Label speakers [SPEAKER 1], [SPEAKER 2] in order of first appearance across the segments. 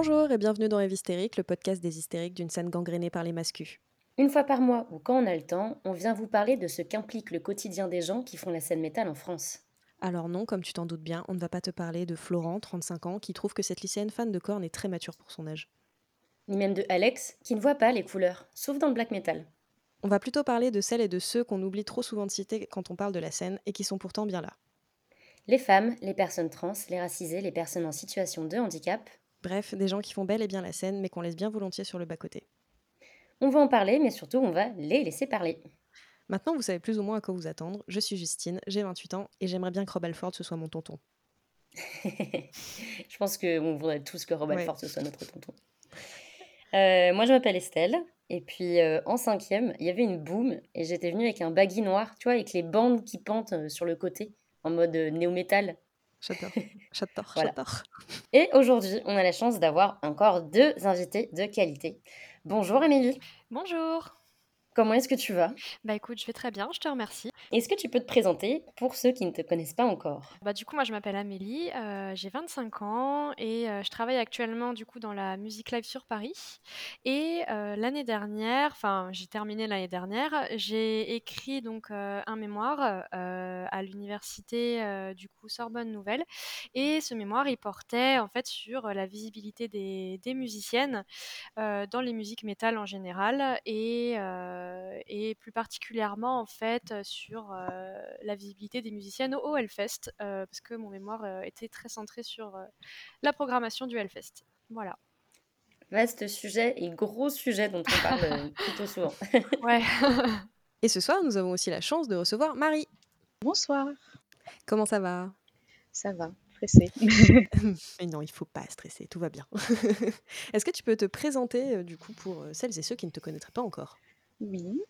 [SPEAKER 1] Bonjour et bienvenue dans Eve Hystérique, le podcast des hystériques d'une scène gangrénée par les mascus.
[SPEAKER 2] Une fois par mois ou quand on a le temps, on vient vous parler de ce qu'implique le quotidien des gens qui font la scène métal en France.
[SPEAKER 1] Alors non, comme tu t'en doutes bien, on ne va pas te parler de Florent, 35 ans, qui trouve que cette lycéenne fan de cornes est très mature pour son âge.
[SPEAKER 2] Ni même de Alex, qui ne voit pas les couleurs, sauf dans le black metal.
[SPEAKER 1] On va plutôt parler de celles et de ceux qu'on oublie trop souvent de citer quand on parle de la scène et qui sont pourtant bien là.
[SPEAKER 2] Les femmes, les personnes trans, les racisées, les personnes en situation de handicap.
[SPEAKER 1] Bref, des gens qui font bel et bien la scène mais qu'on laisse bien volontiers sur le bas-côté.
[SPEAKER 2] On va en parler, mais surtout on va les laisser parler.
[SPEAKER 1] Maintenant, vous savez plus ou moins à quoi vous attendre. Je suis Justine, j'ai 28 ans et j'aimerais bien que Rob Alford ce soit mon tonton.
[SPEAKER 2] je pense qu'on voudrait tous que Rob Alford ce soit notre tonton. Euh, moi, je m'appelle Estelle. Et puis, euh, en cinquième, il y avait une boom. Et j'étais venue avec un baggy noir, tu vois, avec les bandes qui pentent euh, sur le côté, en mode néo-métal.
[SPEAKER 1] J'adore, j'adore, j'adore.
[SPEAKER 2] Et aujourd'hui, on a la chance d'avoir encore deux invités de qualité. Bonjour Émilie.
[SPEAKER 3] Bonjour.
[SPEAKER 2] Comment est-ce que tu vas?
[SPEAKER 3] Bah écoute, je vais très bien, je te remercie.
[SPEAKER 2] Est-ce que tu peux te présenter pour ceux qui ne te connaissent pas encore?
[SPEAKER 3] Bah du coup, moi je m'appelle Amélie, euh, j'ai 25 ans et euh, je travaille actuellement du coup dans la musique live sur Paris. Et euh, l'année dernière, enfin j'ai terminé l'année dernière, j'ai écrit donc un mémoire à l'université du coup Sorbonne Nouvelle. Et ce mémoire, il portait en fait sur la visibilité des, des musiciennes dans les musiques métal en général et euh, et plus particulièrement en fait sur euh, la visibilité des musiciennes au Hellfest euh, parce que mon mémoire était très centré sur la programmation du Hellfest. Voilà.
[SPEAKER 2] Vaste sujet et gros sujet dont on parle plutôt souvent.
[SPEAKER 3] ouais.
[SPEAKER 1] et ce soir, nous avons aussi la chance de recevoir Marie.
[SPEAKER 4] Bonsoir.
[SPEAKER 1] Comment ça va?
[SPEAKER 4] Ça va, stressé.
[SPEAKER 1] Mais non, il faut pas stresser, tout va bien. Est-ce que tu peux te présenter du coup pour celles et ceux qui ne te connaîtraient pas encore?
[SPEAKER 4] Oui.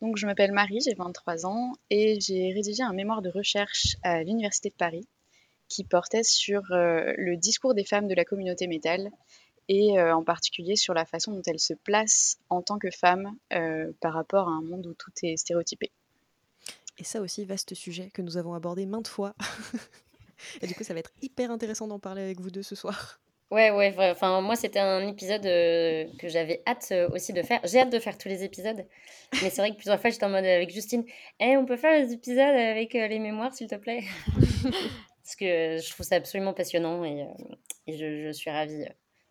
[SPEAKER 4] Donc, je m'appelle Marie, j'ai 23 ans et j'ai rédigé un mémoire de recherche à l'Université de Paris qui portait sur euh, le discours des femmes de la communauté métal et euh, en particulier sur la façon dont elles se placent en tant que femmes euh, par rapport à un monde où tout est stéréotypé.
[SPEAKER 1] Et ça aussi, vaste sujet que nous avons abordé maintes fois. et du coup, ça va être hyper intéressant d'en parler avec vous deux ce soir.
[SPEAKER 2] Ouais, ouais, enfin, moi, c'était un épisode euh, que j'avais hâte euh, aussi de faire. J'ai hâte de faire tous les épisodes. Mais c'est vrai que plusieurs fois, j'étais en mode avec Justine, eh, on peut faire les épisodes avec euh, les mémoires, s'il te plaît Parce que je trouve ça absolument passionnant et, et je, je, suis ravie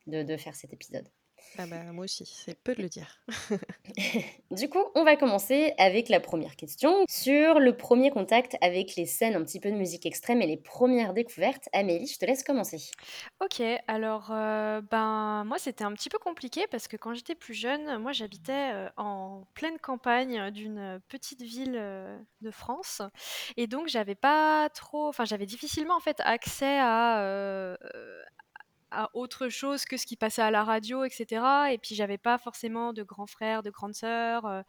[SPEAKER 2] de, de faire cet épisode.
[SPEAKER 1] Ah bah, moi aussi, c'est peu de le dire.
[SPEAKER 2] du coup, on va commencer avec la première question sur le premier contact avec les scènes un petit peu de musique extrême et les premières découvertes. Amélie, je te laisse commencer.
[SPEAKER 3] Ok, alors euh, ben moi c'était un petit peu compliqué parce que quand j'étais plus jeune, moi j'habitais euh, en pleine campagne d'une petite ville euh, de France et donc j'avais pas trop, enfin j'avais difficilement en fait accès à à autre chose que ce qui passait à la radio, etc. Et puis j'avais pas forcément de grands frères, de grandes sœurs. Euh,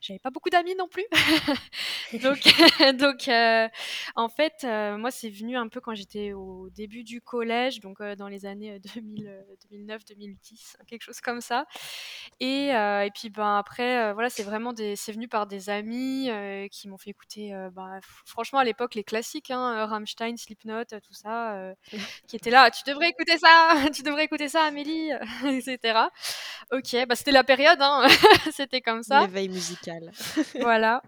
[SPEAKER 3] j'avais pas beaucoup d'amis non plus. donc, donc euh, en fait, euh, moi c'est venu un peu quand j'étais au début du collège, donc dans les années 2009, 2010, quelque chose comme ça. Et, et puis ben après, voilà, c'est vraiment des, c'est venu par des amis qui m'ont fait écouter, bah, franchement à l'époque les classiques, hein, Rammstein, Slipknot, tout ça, qui étaient là. Tu devrais écouter ça tu devrais écouter ça, Amélie, etc. Ok, bah c'était la période, hein. c'était comme ça.
[SPEAKER 1] L'éveil musical.
[SPEAKER 3] voilà.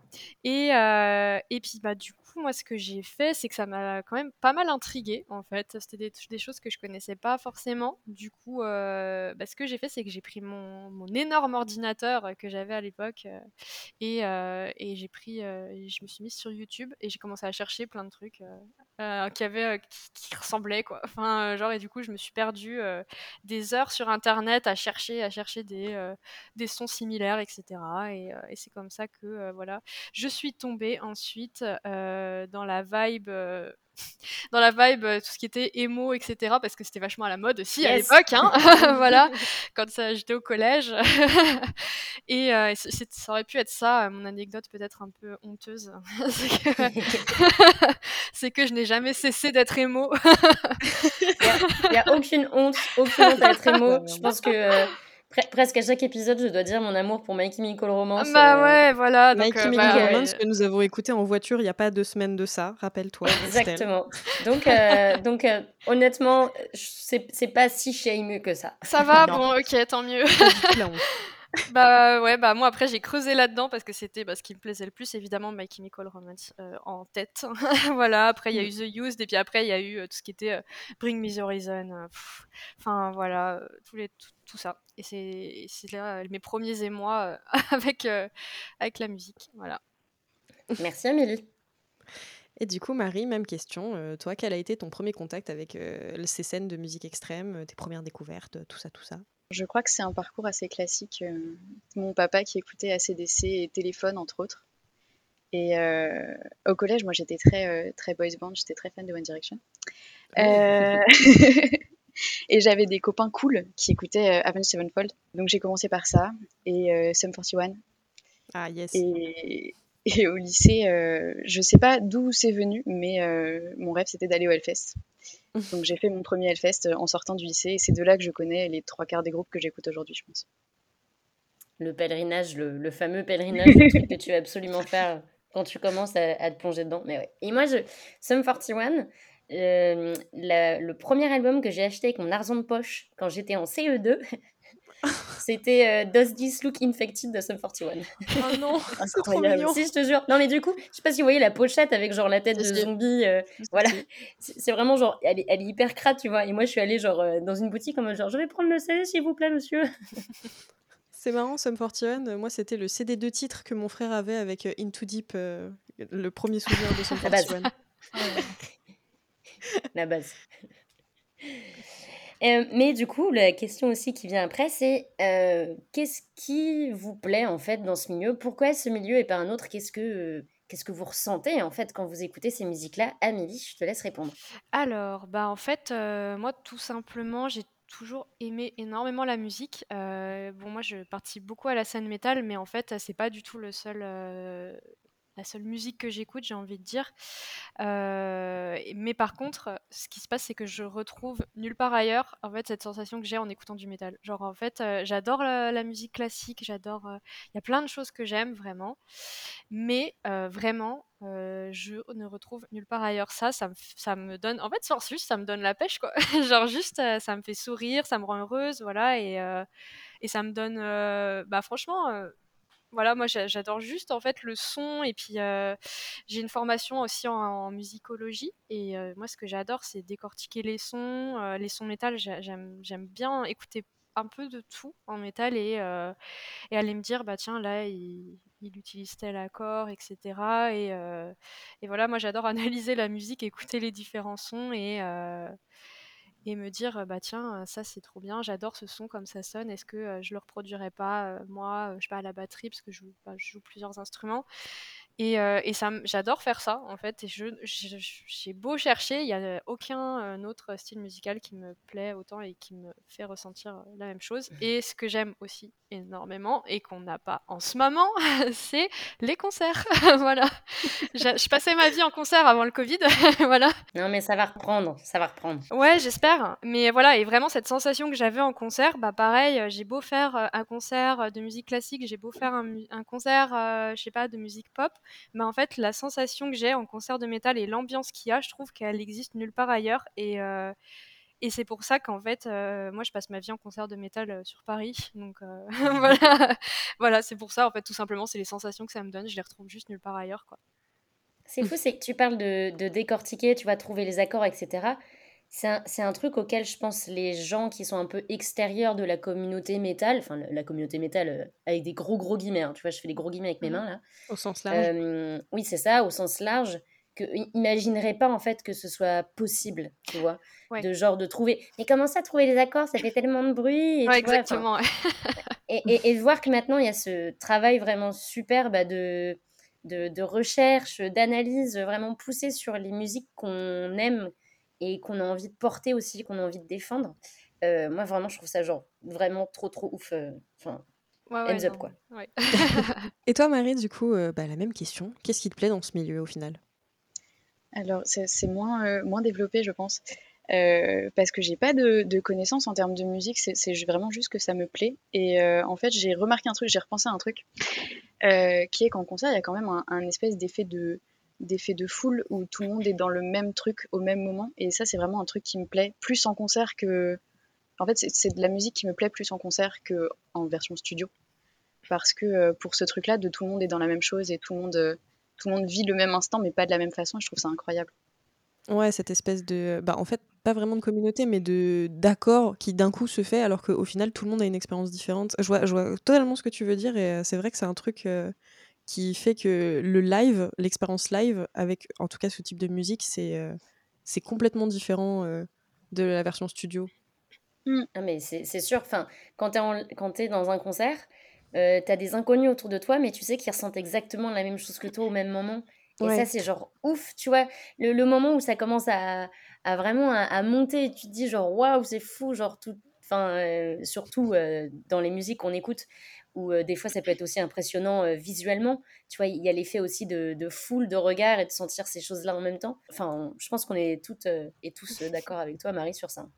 [SPEAKER 3] Et, euh, et puis, bah, du coup, moi, ce que j'ai fait, c'est que ça m'a quand même pas mal intriguée, en fait. C'était des, choses que je connaissais pas forcément. Du coup, euh, bah, ce que j'ai fait, c'est que j'ai pris mon, mon, énorme ordinateur que j'avais à l'époque euh, et, et j'ai pris, je me suis mise sur YouTube et j'ai commencé à chercher plein de trucs qui, avait, qui, ressemblaient, quoi. Enfin, genre, et du coup, je me suis perdu des heures sur Internet à chercher, à chercher des, des sons similaires, etc. Et, et c'est comme ça que, voilà, je suis tombée ensuite dans la vibe dans la vibe tout ce qui était émo etc parce que c'était vachement à la mode aussi à l'époque hein. Voilà quand j'étais au collège. Et ça aurait pu être ça mon anecdote peut-être un peu honteuse. C'est que, je n'ai jamais cessé d'être émo
[SPEAKER 2] il n'y a, aucune honte aucune honte à être émo je pense que presque à chaque épisode, je dois dire mon amour pour My Chemical Romance.
[SPEAKER 3] Bah euh, ouais, voilà. Donc,
[SPEAKER 1] Chemical
[SPEAKER 3] bah,
[SPEAKER 1] Romance que nous avons écouté en voiture il n'y a pas deux semaines de ça, rappelle-toi.
[SPEAKER 2] Exactement. Donc, donc honnêtement, c'est pas si shameux que ça.
[SPEAKER 3] Ça va, bon, ok, tant mieux. bah ouais, bah moi après j'ai creusé là-dedans parce que c'était bah, ce qui me plaisait le plus, évidemment My Chemical Romance euh, en tête. voilà, après il y a eu The Used et puis après il y a eu euh, tout ce qui était euh, Bring Me the Horizon. Enfin voilà, tous les, tout, ça. Et c'est là mes premiers émois avec, avec la musique. Voilà.
[SPEAKER 2] Merci Amélie.
[SPEAKER 1] Et du coup, Marie, même question. toi, quel a été ton premier contact avec ces scènes de musique extrême, tes premières découvertes, tout ça, tout ça?
[SPEAKER 4] Je crois que c'est un parcours assez classique. Euh, mon papa qui écoutait ACDC et Téléphone, entre autres. Et euh, au collège, moi, j'étais très, euh, très boys band, j'étais très fan de One Direction. Et j'avais des copains cool qui écoutaient Avenged Sevenfold. Donc j'ai commencé par ça. Et Sum 41.
[SPEAKER 1] Ah, yes.
[SPEAKER 4] Et, et au lycée, je sais pas d'où c'est venu, mais mon rêve, c'était d'aller au Hellfest. Donc j'ai fait mon premier Hellfest euh, en sortant du lycée et c'est de là que je connais les trois quarts des groupes que j'écoute aujourd'hui, je pense.
[SPEAKER 2] Le pèlerinage, le, fameux pèlerinage, que tu vas absolument faire quand tu commences à, te plonger dedans. Mais ouais. Et moi, je, Sum 41, euh, le premier album que j'ai acheté avec mon argent de poche quand j'étais en CE2, C'était euh, Does This Look Infected de Sum 41.
[SPEAKER 3] Oh non, c'est trop
[SPEAKER 2] mignon. Si, je te jure. Non, mais du coup, je sais pas si vous voyez la pochette avec genre la tête de zombie. Euh, voilà. C'est vraiment genre, elle est, elle est, hyper crade, tu vois. Et moi, je suis allée genre euh, dans une boutique en mode genre, je vais prendre le CD, s'il vous plaît, monsieur.
[SPEAKER 1] C'est marrant, Sum 41. Moi, c'était le CD de titre que mon frère avait avec Into Deep, le premier souvenir de Sum 41.
[SPEAKER 2] La base. Euh, mais du coup, la question aussi qui vient après, c'est euh, qu'est-ce qui vous plaît en fait dans ce milieu? Pourquoi ce milieu et pas un autre? Qu'est-ce que qu'est-ce que vous ressentez en fait quand vous écoutez ces musiques-là? Amélie, je te laisse répondre.
[SPEAKER 3] Alors, bah en fait, euh, moi tout simplement, j'ai toujours aimé énormément la musique. bon, moi je participe beaucoup à la scène métal, mais en fait, c'est pas du tout le seul la seule musique que j'écoute, j'ai envie de dire. Euh, mais par contre, ce qui se passe, c'est que je retrouve nulle part ailleurs, en fait, cette sensation que j'ai en écoutant du métal. Genre, en fait, euh, j'adore la, musique classique, j'adore. Euh, il y a plein de choses que j'aime vraiment, mais vraiment, je ne retrouve nulle part ailleurs ça, ça me, donne. En fait, sans juste, ça me donne la pêche, quoi. Genre, juste, ça me fait sourire, ça me rend heureuse, voilà, et, et ça me donne. bah, franchement voilà, moi j'adore juste en fait le son et puis j'ai une formation aussi en, musicologie et moi ce que j'adore c'est décortiquer les sons, les sons métal, j'aime bien écouter un peu de tout en métal et, aller me dire bah tiens là il, utilise tel accord etc et, et voilà moi j'adore analyser la musique écouter les différents sons et et me dire bah tiens ça c'est trop bien j'adore ce son comme ça sonne est-ce que je le reproduirais pas moi je sais pas à la batterie parce que je joue, bah, je joue plusieurs instruments et, et ça, j'adore faire ça, en fait. Et je, j'ai beau chercher, il n'y a aucun autre style musical qui me plaît autant et qui me fait ressentir la même chose. Mmh. Et ce que j'aime aussi énormément et qu'on n'a pas en ce moment, c'est les concerts. voilà. Je, passais ma vie en concert avant le Covid. voilà.
[SPEAKER 2] Non, mais ça va reprendre, ça va reprendre.
[SPEAKER 3] Ouais, j'espère. Mais voilà, et vraiment cette sensation que j'avais en concert, bah pareil, j'ai beau faire un concert de musique classique, j'ai beau faire un, un concert, je sais pas, de musique pop, mais en fait, la sensation que j'ai en concert de métal et l'ambiance qu'il y a, je trouve qu'elle existe nulle part ailleurs. Et, euh, et c'est pour ça qu'en fait, euh, moi, je passe ma vie en concert de métal euh, sur Paris. Donc voilà, voilà c'est pour ça, en fait, tout simplement, c'est les sensations que ça me donne. Je les retrouve juste nulle part ailleurs, quoi.
[SPEAKER 2] C'est fou, c'est que tu parles de, de, décortiquer, tu vas trouver les accords, etc c'est un, truc auquel je pense les gens qui sont un peu extérieurs de la communauté métal, enfin la, communauté métal euh, avec des gros gros guillemets, hein, tu vois, je fais les gros guillemets avec mes mmh mains là.
[SPEAKER 1] Au sens large.
[SPEAKER 2] oui, c'est ça, au sens large, que imaginerait pas en fait que ce soit possible, tu vois, de genre de trouver. Mais comment ça trouver les accords Ça fait tellement de bruit.
[SPEAKER 3] Et exactement.
[SPEAKER 2] et, et, et, voir que maintenant il y a ce travail vraiment super bah, de, de, de recherche, d'analyse vraiment poussé sur les musiques qu'on aime et qu'on a envie de porter aussi, qu'on a envie de défendre. Euh, moi, vraiment, je trouve ça genre vraiment trop, trop ouf. Euh, enfin, ouais, up, quoi.
[SPEAKER 1] et toi, Marie, du coup, euh, bah, la même question. Qu'est-ce qui te plaît dans ce milieu au final?
[SPEAKER 4] Alors, c'est moins, moins développé, je pense. euh, parce que j'ai pas de, de connaissances en termes de musique, c'est vraiment juste que ça me plaît. Et euh, en fait, j'ai remarqué un truc, j'ai repensé à un truc, euh, qui est qu'en concert, il y a quand même un, un espèce d'effet de, d'effet de foule où tout le monde est dans le même truc au même moment. Et ça, c'est vraiment un truc qui me plaît plus en concert que. En fait, c'est- de la musique qui me plaît plus en concert qu'en version studio. Parce que euh, pour ce truc-là, de tout le monde est dans la même chose et tout le monde, euh, tout le monde vit le même instant, mais pas de la même façon. Je trouve ça incroyable.
[SPEAKER 1] Ouais, cette espèce de bah, en fait, pas vraiment de communauté, mais de d'accord qui d'un coup se fait alors qu'au final tout le monde a une expérience différente. Je vois totalement ce que tu veux dire et heu, c'est vrai que c'est un truc, qui fait que le live, l'expérience live avec en tout cas ce type de musique, c'est, c'est complètement différent, heu, de la version studio.
[SPEAKER 2] Ah mais c'est sûr, enfin, quand tu es dans un concert, heu, tu as des inconnus autour de toi, mais tu sais qu'ils ressentent exactement la même chose que toi au même moment et ça, c'est genre ouf, tu vois? Le le moment où ça commence à à vraiment à à monter et tu te dis genre: «Waouh, c'est fou», genre tout enfin, heu, surtout, heu, dans les musiques qu'on écoute où, heu, des fois ça peut être aussi impressionnant, visuellement. Tu vois? Il y a l'effet aussi de de foule, de regard et de sentir ces choses-là en même temps. Enfin, on je pense qu'on est toutes, et tous, d'accord avec toi Marie sur ça.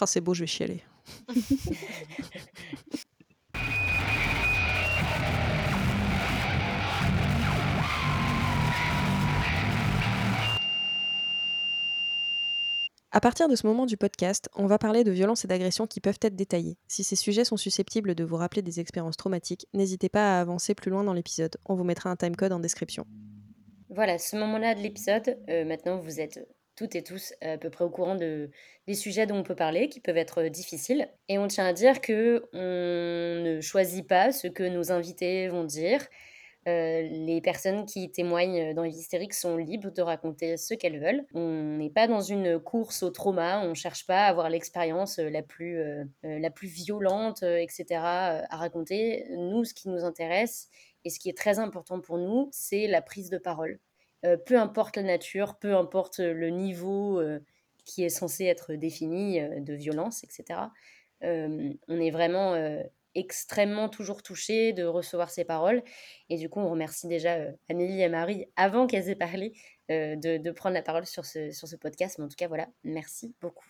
[SPEAKER 1] Ah c'est beau, je vais chialer. À partir de ce moment du podcast, on va parler de violences et d'agressions qui peuvent être détaillées. Si ces sujets sont susceptibles de vous rappeler des expériences traumatiques, n'hésitez pas à avancer plus loin dans l'épisode. On vous mettra un timecode en description.
[SPEAKER 2] Voilà, ce moment-là de l'épisode, heu, maintenant vous êtes toutes et tous à peu près au courant de des sujets dont on peut parler, qui peuvent être, difficiles et on tient à dire qu'on ne choisit pas ce que nos invités vont dire. Heu, les personnes qui témoignent, dans les hystériques sont libres de raconter ce qu'elles veulent. On n'est pas dans une course au trauma, on cherche pas à avoir l'expérience, la plus, la plus violente, heu et cetera, heu, à raconter. Nous, ce qui nous intéresse et ce qui est très important pour nous, c'est la prise de parole. Peu importe la nature, peu importe, le niveau, qui est censé être défini, de violence et cetera. Hem, on est vraiment, extrêmement toujours touchés de recevoir ces paroles et du coup, on remercie déjà, heu, Amélie et Marie avant qu'elles aient parlé, heu, de de prendre la parole sur ce sur ce podcast. Mais en tout cas, voilà, merci beaucoup.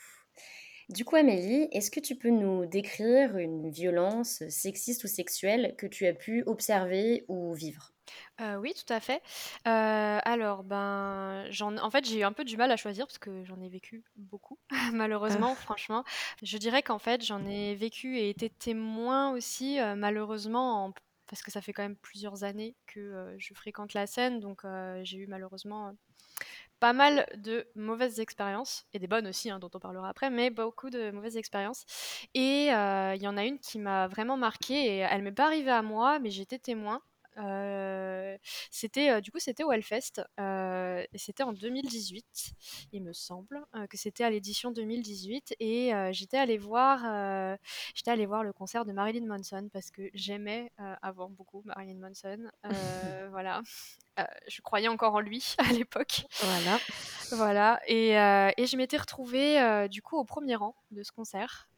[SPEAKER 2] Du coup, Amélie, est-ce que tu peux nous décrire une violence, sexiste ou sexuelle que tu as pu observer ou vivre?
[SPEAKER 3] Heu, oui, tout à fait. Heu, alors, ben, j'en en fait, j'ai eu un peu du mal à choisir parce que j'en ai vécu beaucoup, malheureusement,
[SPEAKER 1] Ah,
[SPEAKER 3] franchement. Je dirais qu'en fait, j'en ai vécu et été témoin aussi, heu, malheureusement, en parce que ça fait quand même plusieurs années que, heu, je fréquente la scène, donc heu, j'ai eu malheureusement, heu, pas mal de mauvaises expériences et des bonnes aussi, hein, dont on parlera après, mais beaucoup de mauvaises expériences et heu, il y en a une qui m'a vraiment marquée et elle m'est pas arrivée à moi, mais j'étais témoin. Heu, c'était, heu, du coup, c'était au Hellfest, heu, et c'était en 2018, il me semble, que c'était à l'édition 2018 et j'étais allée voir, j'étais allée voir le concert de Marilyn Manson parce que j'aimais, avant beaucoup Marilyn Manson, voilà. Je croyais encore en lui à l'époque.
[SPEAKER 1] voilà.
[SPEAKER 3] Voilà et et je m'étais retrouvée, du coup au premier rang de ce concert,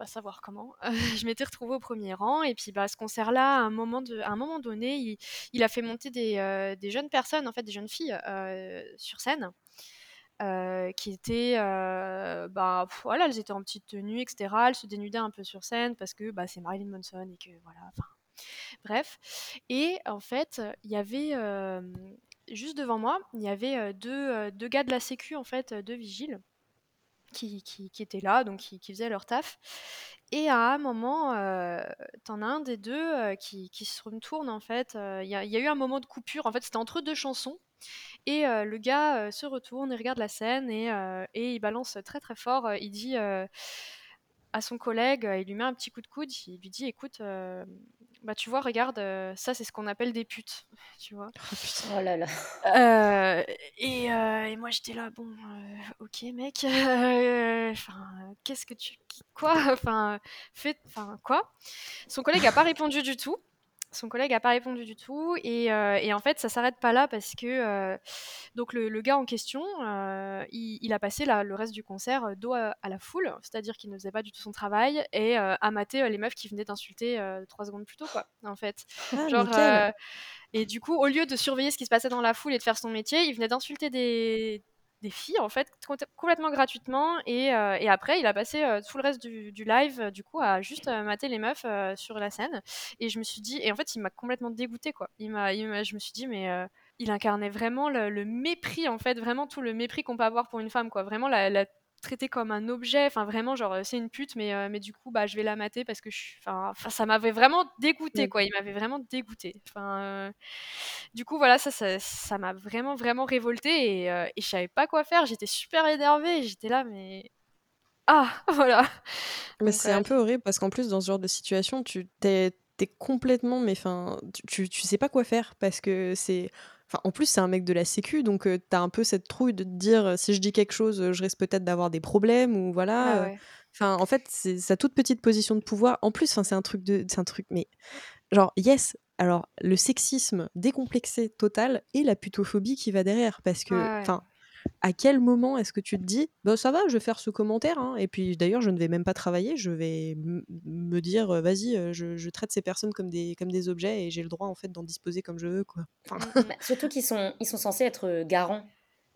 [SPEAKER 3] va savoir comment. Je m'étais retrouvée au premier rang et puis, bah, ce concert-là, à un moment à un moment donné, il il a fait monter des, heu, des jeunes personnes, en fait, des jeunes filles, heu, sur scène, heu, qui étaient, bah, voilà, elles étaient en petite tenue et cetera. Elles se dénudaient un peu sur scène parce que, bah, c'est Marilyn Manson et que voilà, Bref et en fait, il y avait, juste devant moi, il y avait, heu, 2, heu, 2 gars de la sécu en fait, heu, 2 vigiles qui qui étaient là, donc qui qui faisaient leur taf. Et à un moment, heu, tu en as un des 2 heu, qui se retourne en fait, heu, il y a eu un moment de coupure, en fait, c'était entre 2 chansons. Et heu, le gars, se retourne, il regarde la scène et il balance très, très fort, il dit, à son collègue, il lui met un petit coup de coude, il lui dit: «Écoute, bah, tu vois, regarde, heu, ça, c'est ce qu'on appelle des putes», tu vois?
[SPEAKER 1] Oh putain.
[SPEAKER 2] Oh là là.
[SPEAKER 3] Heu et heu et moi, j'étais là: «Bon, heu, OK mec, heu, enfin, qu'est-ce que tu quoi? Enfin, fais enfin, quoi?» son collègue a pas répondu du tout. Son collègue a pas répondu du tout et heu et en fait, ça s'arrête pas là parce que, heu, donc le le gars en question, heu, il il a passé la le reste du concert, dos à à la foule, c'est-à-dire qu'il ne faisait pas du tout son travail et mater, heu, les meufs qui venaient d'insulter, 3 secondes plus tôt, quoi, en fait.
[SPEAKER 1] Ah
[SPEAKER 3] Genre, et du coup, au lieu de surveiller ce qui se passait dans la foule et de faire son métier, il venait d'insulter des des filles en fait complètement gratuitement et, et, après il a passé tout le reste du, du live du coup à juste mater les meufs sur la scène. Et je me suis dit et en fait il m'a complètement dégoûté quoi. Il m'a je me suis dit mais il incarnait vraiment le, mépris en fait vraiment tout le mépris qu'on peut avoir pour une femme quoi. Vraiment la, la traité comme un objet, enfin vraiment genre c'est une pute, mais, euh, mais du coup bah je vais la mater parce que je enfin ça m'avait vraiment dégoûté quoi, il m'avait vraiment dégoûté. Enfin euh, du coup voilà ça ça m'a vraiment vraiment révolté et, euh, et je savais pas quoi faire, j'étais super énervée, j'étais là mais ah voilà.
[SPEAKER 1] Mais c'est un peu horrible parce qu'en plus dans ce genre de situation tu t'es es complètement mais enfin tu, tu, sais pas quoi faire parce que c'est en plus, c'est un mec de la sécu, donc tu t'as un peu cette trouille de te dire si je dis quelque chose, je risque peut-être d'avoir des problèmes ou voilà. Enfin, en fait, c'est sa toute petite position de pouvoir. En plus, c'est un truc de, c'est un truc, mais genre yes. Alors, le sexisme décomplexé total et la putophobie qui va derrière, parce que, enfin, à quel moment est-ce que tu te dis bah ça va je vais faire ce commentaire hein, et puis d'ailleurs je ne vais même pas travailler je vais me dire vas-y je, traite ces personnes comme des comme des objets et j'ai le droit en fait d'en disposer comme je veux quoi.
[SPEAKER 2] Mmh, mmh, bah, surtout qu'ils sont ils sont censés être garants.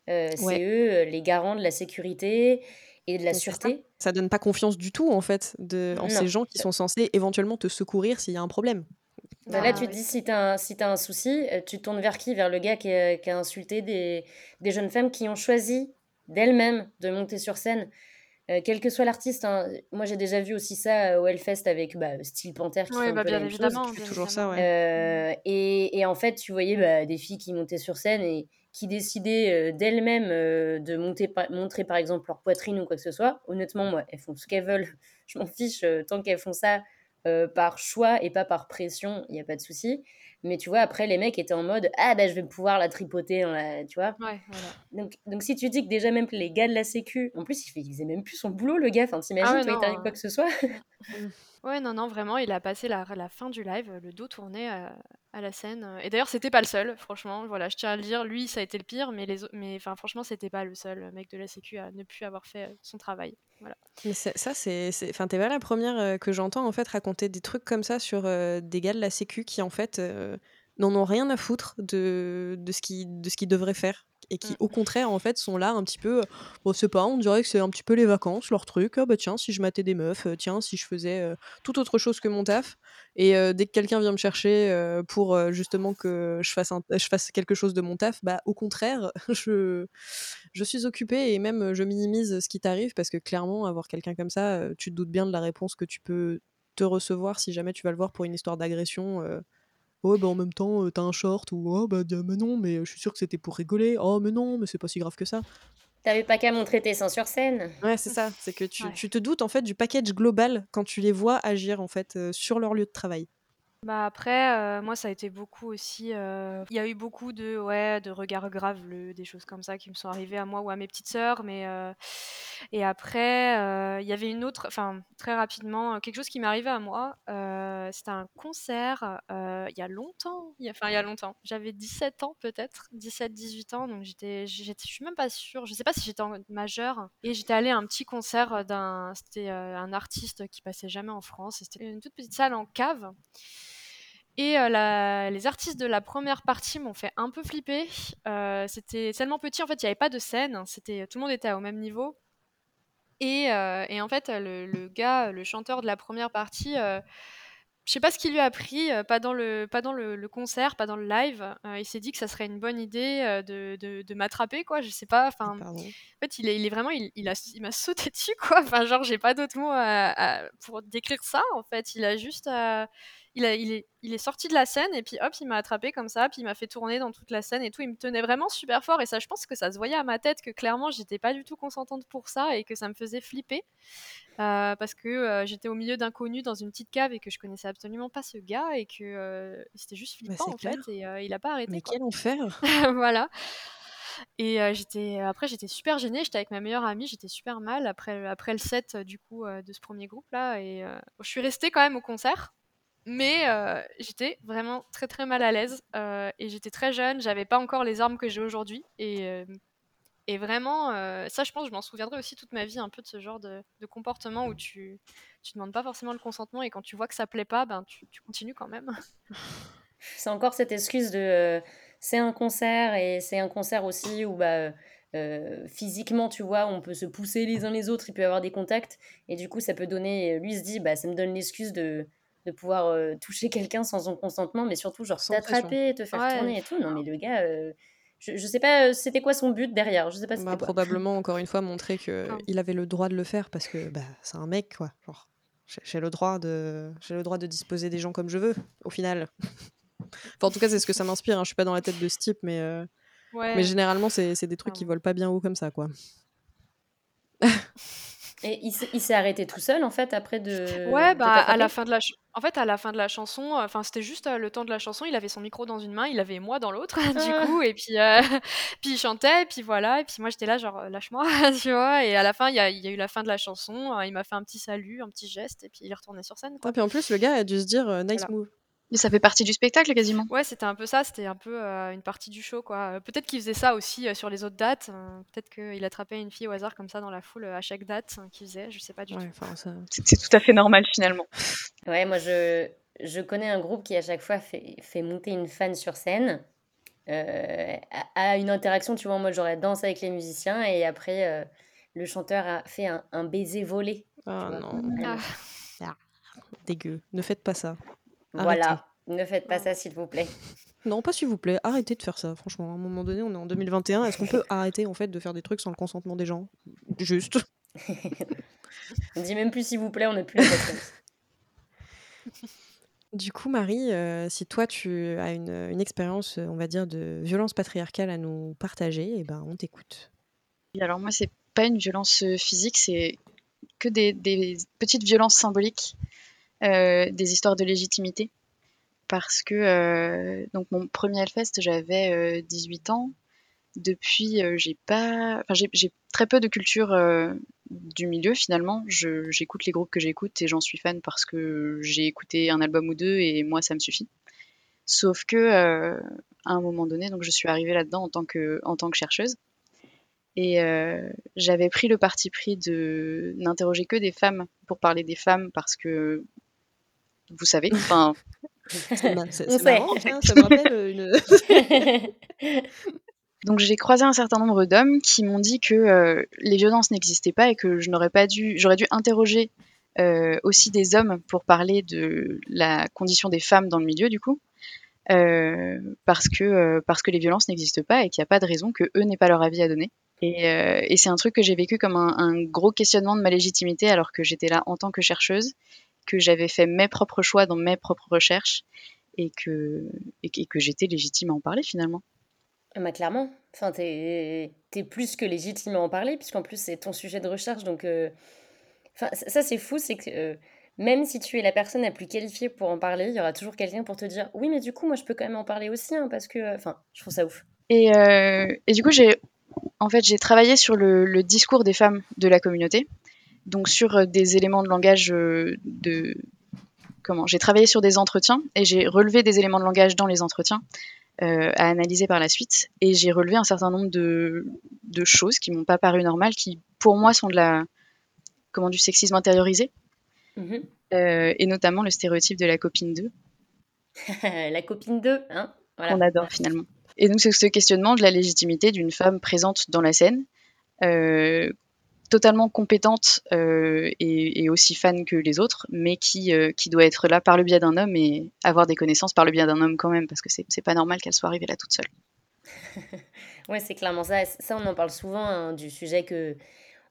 [SPEAKER 2] C'est eux les garants de la sécurité et de la sûreté.
[SPEAKER 1] ça. donne pas confiance du tout en fait de, en ces gens qui sont censés éventuellement te secourir s'il y a un problème
[SPEAKER 2] bah, là, tu te dis, si tu as, si as un souci, euh, tu tournes vers qui? Vers le gars qui a, qui a insulté des, des, jeunes femmes qui ont choisi d'elles-mêmes de monter sur scène. Euh, quel que soit l'artiste, hein. moi j'ai déjà vu aussi ça euh, au Hellfest avec bah, Steel Panther qui fait un bah, peu la même
[SPEAKER 3] évidemment,
[SPEAKER 2] chose.
[SPEAKER 1] toujours ça, ouais.
[SPEAKER 2] et, et, en fait, tu voyais bah, des filles qui montaient sur scène et qui décidaient d'elles-mêmes de monter, montrer par exemple leur poitrine ou quoi que ce soit. Honnêtement, moi, elles font ce qu'elles veulent. Je m'en fiche tant qu'elles font ça euh, par choix et pas par pression, il n'y a pas de souci. Mais tu vois, après, les mecs étaient en mode Ah, ben je vais pouvoir la tripoter, tu vois.
[SPEAKER 3] Ouais,
[SPEAKER 2] donc, donc, si tu dis que déjà, même les gars de la Sécu, en plus, il, faisait même plus son boulot, le gars. Enfin, t'imagines, ah toi, il t'arrive quoi que ce soit.
[SPEAKER 3] Ouais, non, non, vraiment, il a passé la, fin du live, le dos tourné à, à la scène. Et d'ailleurs, c'était pas le seul, franchement. Voilà, je tiens à le dire, lui, ça a été le pire, mais, les, mais enfin, franchement, c'était pas le seul mec de la Sécu à ne plus avoir fait son travail.
[SPEAKER 1] Mais ça, c'est. Enfin, t'es pas la première euh, que j'entends en fait raconter des trucs comme ça sur euh, des gars de la Sécu qui en fait euh, n'en ont rien à foutre de, de ce qu'ils devraient faire et qui, mmh. au contraire, en fait, sont là un petit peu. Bon, c'est pas, on dirait que c'est un petit peu les vacances, leur truc. Ah bah tiens, si je matais des meufs, euh, tiens, si je faisais euh, tout autre chose que mon taf. Et euh, dès que quelqu'un vient me chercher pour justement que je fasse, un, je fasse quelque chose de mon taf, bah au contraire, je, je suis occupée et même je minimise ce qui t'arrive parce que clairement, avoir quelqu'un comme ça, tu te doutes bien de la réponse que tu peux te recevoir si jamais tu vas le voir pour une histoire d'agression oh bah en même temps t'as un short ou oh bah mais non mais je suis sûr que c'était pour rigoler oh mais non mais c'est pas si grave que ça
[SPEAKER 2] T'avais pas qu'à montrer tes seins sur scène.
[SPEAKER 1] Ouais, c'est ça. C'est que tu, tu, te doutes en fait du package global quand tu les vois agir en fait sur leur lieu de travail.
[SPEAKER 3] Bah après, euh, moi, ça a été beaucoup aussi. Euh, il y a eu beaucoup de, ouais, de regards graveleux, des choses comme ça qui me sont arrivées à moi ou à mes petites sœurs. Mais euh, et après, il y avait une autre, enfin très rapidement, quelque chose qui m'est arrivé à moi. c'était un concert il y a longtemps. Enfin, il y a longtemps. J'avais 17 ans peut-être, 17-18 ans. Donc j'étais, je suis même pas sûre. Je sais pas si j'étais majeure. Et j'étais allée à un petit concert d'un, c'était un artiste qui passait jamais en France. C'était une toute petite salle en cave. Et euh, les artistes de la première partie m'ont fait un peu flipper. Euh, c'était tellement petit, en fait, il n'y avait pas de scène. C'était tout le monde était au même niveau. Et, euh, en fait, le, gars, le chanteur de la première partie, je sais pas ce qu'il lui a pris, pas dans le, pas dans le, concert, pas dans le live. il s'est dit que ça serait une bonne idée de, de, m'attraper, quoi. Je sais pas. Enfin, en fait, il est, il est vraiment, il, il a, il m'a sauté dessus, quoi. Enfin, genre, j'ai pas d'autres mots pour décrire ça. En fait, il a juste il, est, il est sorti de la scène et puis hop, il m'a attrapé comme ça, puis il m'a fait tourner dans toute la scène et tout. Il me tenait vraiment super fort et ça, je pense que ça se voyait à ma tête que clairement, j'étais pas du tout consentante pour ça et que ça me faisait flipper euh, parce que euh, j'étais au milieu d'inconnus dans une petite cave et que je connaissais absolument pas ce gars et que euh, c'était juste bah, flippant en fait et il a pas arrêté.
[SPEAKER 1] Mais quel enfer
[SPEAKER 3] Voilà. Et j'étais après j'étais super gênée, j'étais avec ma meilleure amie, j'étais super mal après après le set du coup de ce premier groupe là et je suis restée quand même au concert mais euh, j'étais vraiment très très mal à l'aise euh, et j'étais très jeune, j'avais pas encore les armes que j'ai aujourd'hui et, euh, et vraiment, ça je pense, je m'en souviendrai aussi toute ma vie un peu de ce genre de, comportement où tu tu demandes pas forcément le consentement et quand tu vois que ça plaît pas, ben tu, tu continues quand même.
[SPEAKER 2] C'est encore cette excuse de c'est un concert et c'est un concert aussi où bah physiquement, tu vois, on peut se pousser les uns les autres, il peut y avoir des contacts, et du coup, ça peut donner. Lui, se dit, bah, ça me donne l'excuse de, de pouvoir toucher quelqu'un sans son consentement, mais surtout, genre, t'attraper, te faire tourner et tout. Non, mais le gars. Je, je, sais pas c'était quoi son but derrière? Je sais pas
[SPEAKER 1] bah, Probablement, encore une fois, montrer qu'il avait le droit de le faire parce que bah, c'est un mec, quoi. Genre, j'ai le droit de j'ai le droit de disposer des gens comme je veux au final enfin, en tout cas c'est ce que ça m'inspire hein. je suis pas dans la tête de ce type mais euh, mais généralement c'est des trucs qui volent pas bien haut comme ça quoi
[SPEAKER 2] et il s'est arrêté tout seul en fait après de.
[SPEAKER 3] Ouais, bah à la fin de la en fait à la fin de la chanson, enfin c'était juste le temps de la chanson, il avait son micro dans une main, il avait moi dans l'autre du ah. coup et puis puis il chantait et puis voilà et puis moi j'étais là genre lâche-moi tu vois et à la fin il y a, y a, eu la fin de la chanson, il m'a fait un petit salut, un petit geste et puis il est retourné sur scène.
[SPEAKER 1] Quoi. puis en plus le gars a dû se dire nice move.
[SPEAKER 4] Mais ça fait partie du spectacle quasiment.
[SPEAKER 3] Ouais, c'était un peu ça, c'était un peu une partie du show quoi. Peut-être qu'il faisait ça aussi sur les autres dates. Peut-être qu'il attrapait une fille au hasard comme ça dans la foule à chaque date hein, qu'il faisait, je sais pas du tout.
[SPEAKER 4] C'est tout à fait normal finalement.
[SPEAKER 2] Ouais, moi je, je connais un groupe qui à chaque fois fait, fait monter une fan sur scène. Euh, à, une interaction, tu vois, en mode genre danse avec les musiciens et après le chanteur a fait un, baiser volé.
[SPEAKER 1] Oh non. Ah. Ah. Dégueu. Ne faites pas ça.
[SPEAKER 2] Voilà, ne faites pas ça s'il vous plaît.
[SPEAKER 1] Non, pas s'il vous plaît, arrêtez de faire ça. Franchement, à un moment donné, on est en 2021. Est-ce qu'on peut arrêter en fait de faire des trucs sans le consentement des gens? Juste.
[SPEAKER 2] on dit même plus s'il vous plaît, on n'est plus là.
[SPEAKER 1] Du coup, Marie, euh, si toi tu as une, expérience, on va dire, de violence patriarcale à nous partager, eh ben, on t'écoute.
[SPEAKER 4] Alors moi, c'est pas une violence euh, physique, c'est que des, petites violences symboliques, euh, des histoires de légitimité. Parce que donc mon premier Hellfest, j'avais 18 ans. Depuis, j'ai pas, j'ai très peu de culture du milieu finalement. J'écoute les groupes que j'écoute et j'en suis fan parce que j'ai écouté un album ou deux et moi ça me suffit. Sauf que euh, à un moment donné, donc je suis arrivée là-dedans en tant que chercheuse et euh, j'avais pris le parti pris de n'interroger que des femmes pour parler des femmes parce que vous savez, enfin.
[SPEAKER 1] c'est marrant, ça me rappelle une.
[SPEAKER 4] Donc j'ai croisé un certain nombre d'hommes qui m'ont dit que euh, les violences n'existaient pas et que je n'aurais pas dû, j'aurais dû interroger euh, aussi des hommes pour parler de la condition des femmes dans le milieu du coup, euh, parce que parce que les violences n'existent pas et qu'il n'y a pas de raison que eux n'aient pas leur avis à donner. Et, et c'est un truc que j'ai vécu comme un, un, gros questionnement de ma légitimité alors que j'étais là en tant que chercheuse, que j'avais fait mes propres choix dans mes propres recherches et que, et que j'étais légitime à en parler finalement.
[SPEAKER 2] Ah bah clairement, enfin, t'es es plus que légitime à en parler, puisqu'en plus c'est ton sujet de recherche. Donc, euh, enfin, ça c'est fou, c'est que euh, même si tu es la personne la plus qualifiée pour en parler, il y aura toujours quelqu'un pour te dire oui, mais du coup, moi je peux quand même en parler aussi, hein, parce que, euh, enfin, je trouve ça ouf.
[SPEAKER 4] Et, et du coup, j'ai en fait j'ai travaillé sur le, le, discours des femmes de la communauté, donc sur des éléments de langage de comment j'ai travaillé sur des entretiens et j'ai relevé des éléments de langage dans les entretiens euh, à analyser par la suite. Et j'ai relevé un certain nombre de, de choses qui m'ont pas paru normales, qui pour moi sont de la, comment, du sexisme intériorisé. Mhm. Euh, et notamment le stéréotype de la copine 2.
[SPEAKER 2] la copine 2, hein
[SPEAKER 4] voilà. Qu'on adore finalement. Et donc c'est ce questionnement de la légitimité d'une femme présente dans la scène, euh, totalement compétente euh, et, aussi fan que les autres, mais qui, euh, qui doit être là par le biais d'un homme et avoir des connaissances par le biais d'un homme quand même, parce que c'est pas normal qu'elle soit arrivée là toute seule.
[SPEAKER 2] ouais, c'est clairement ça. Ça, on en parle souvent hein, du sujet que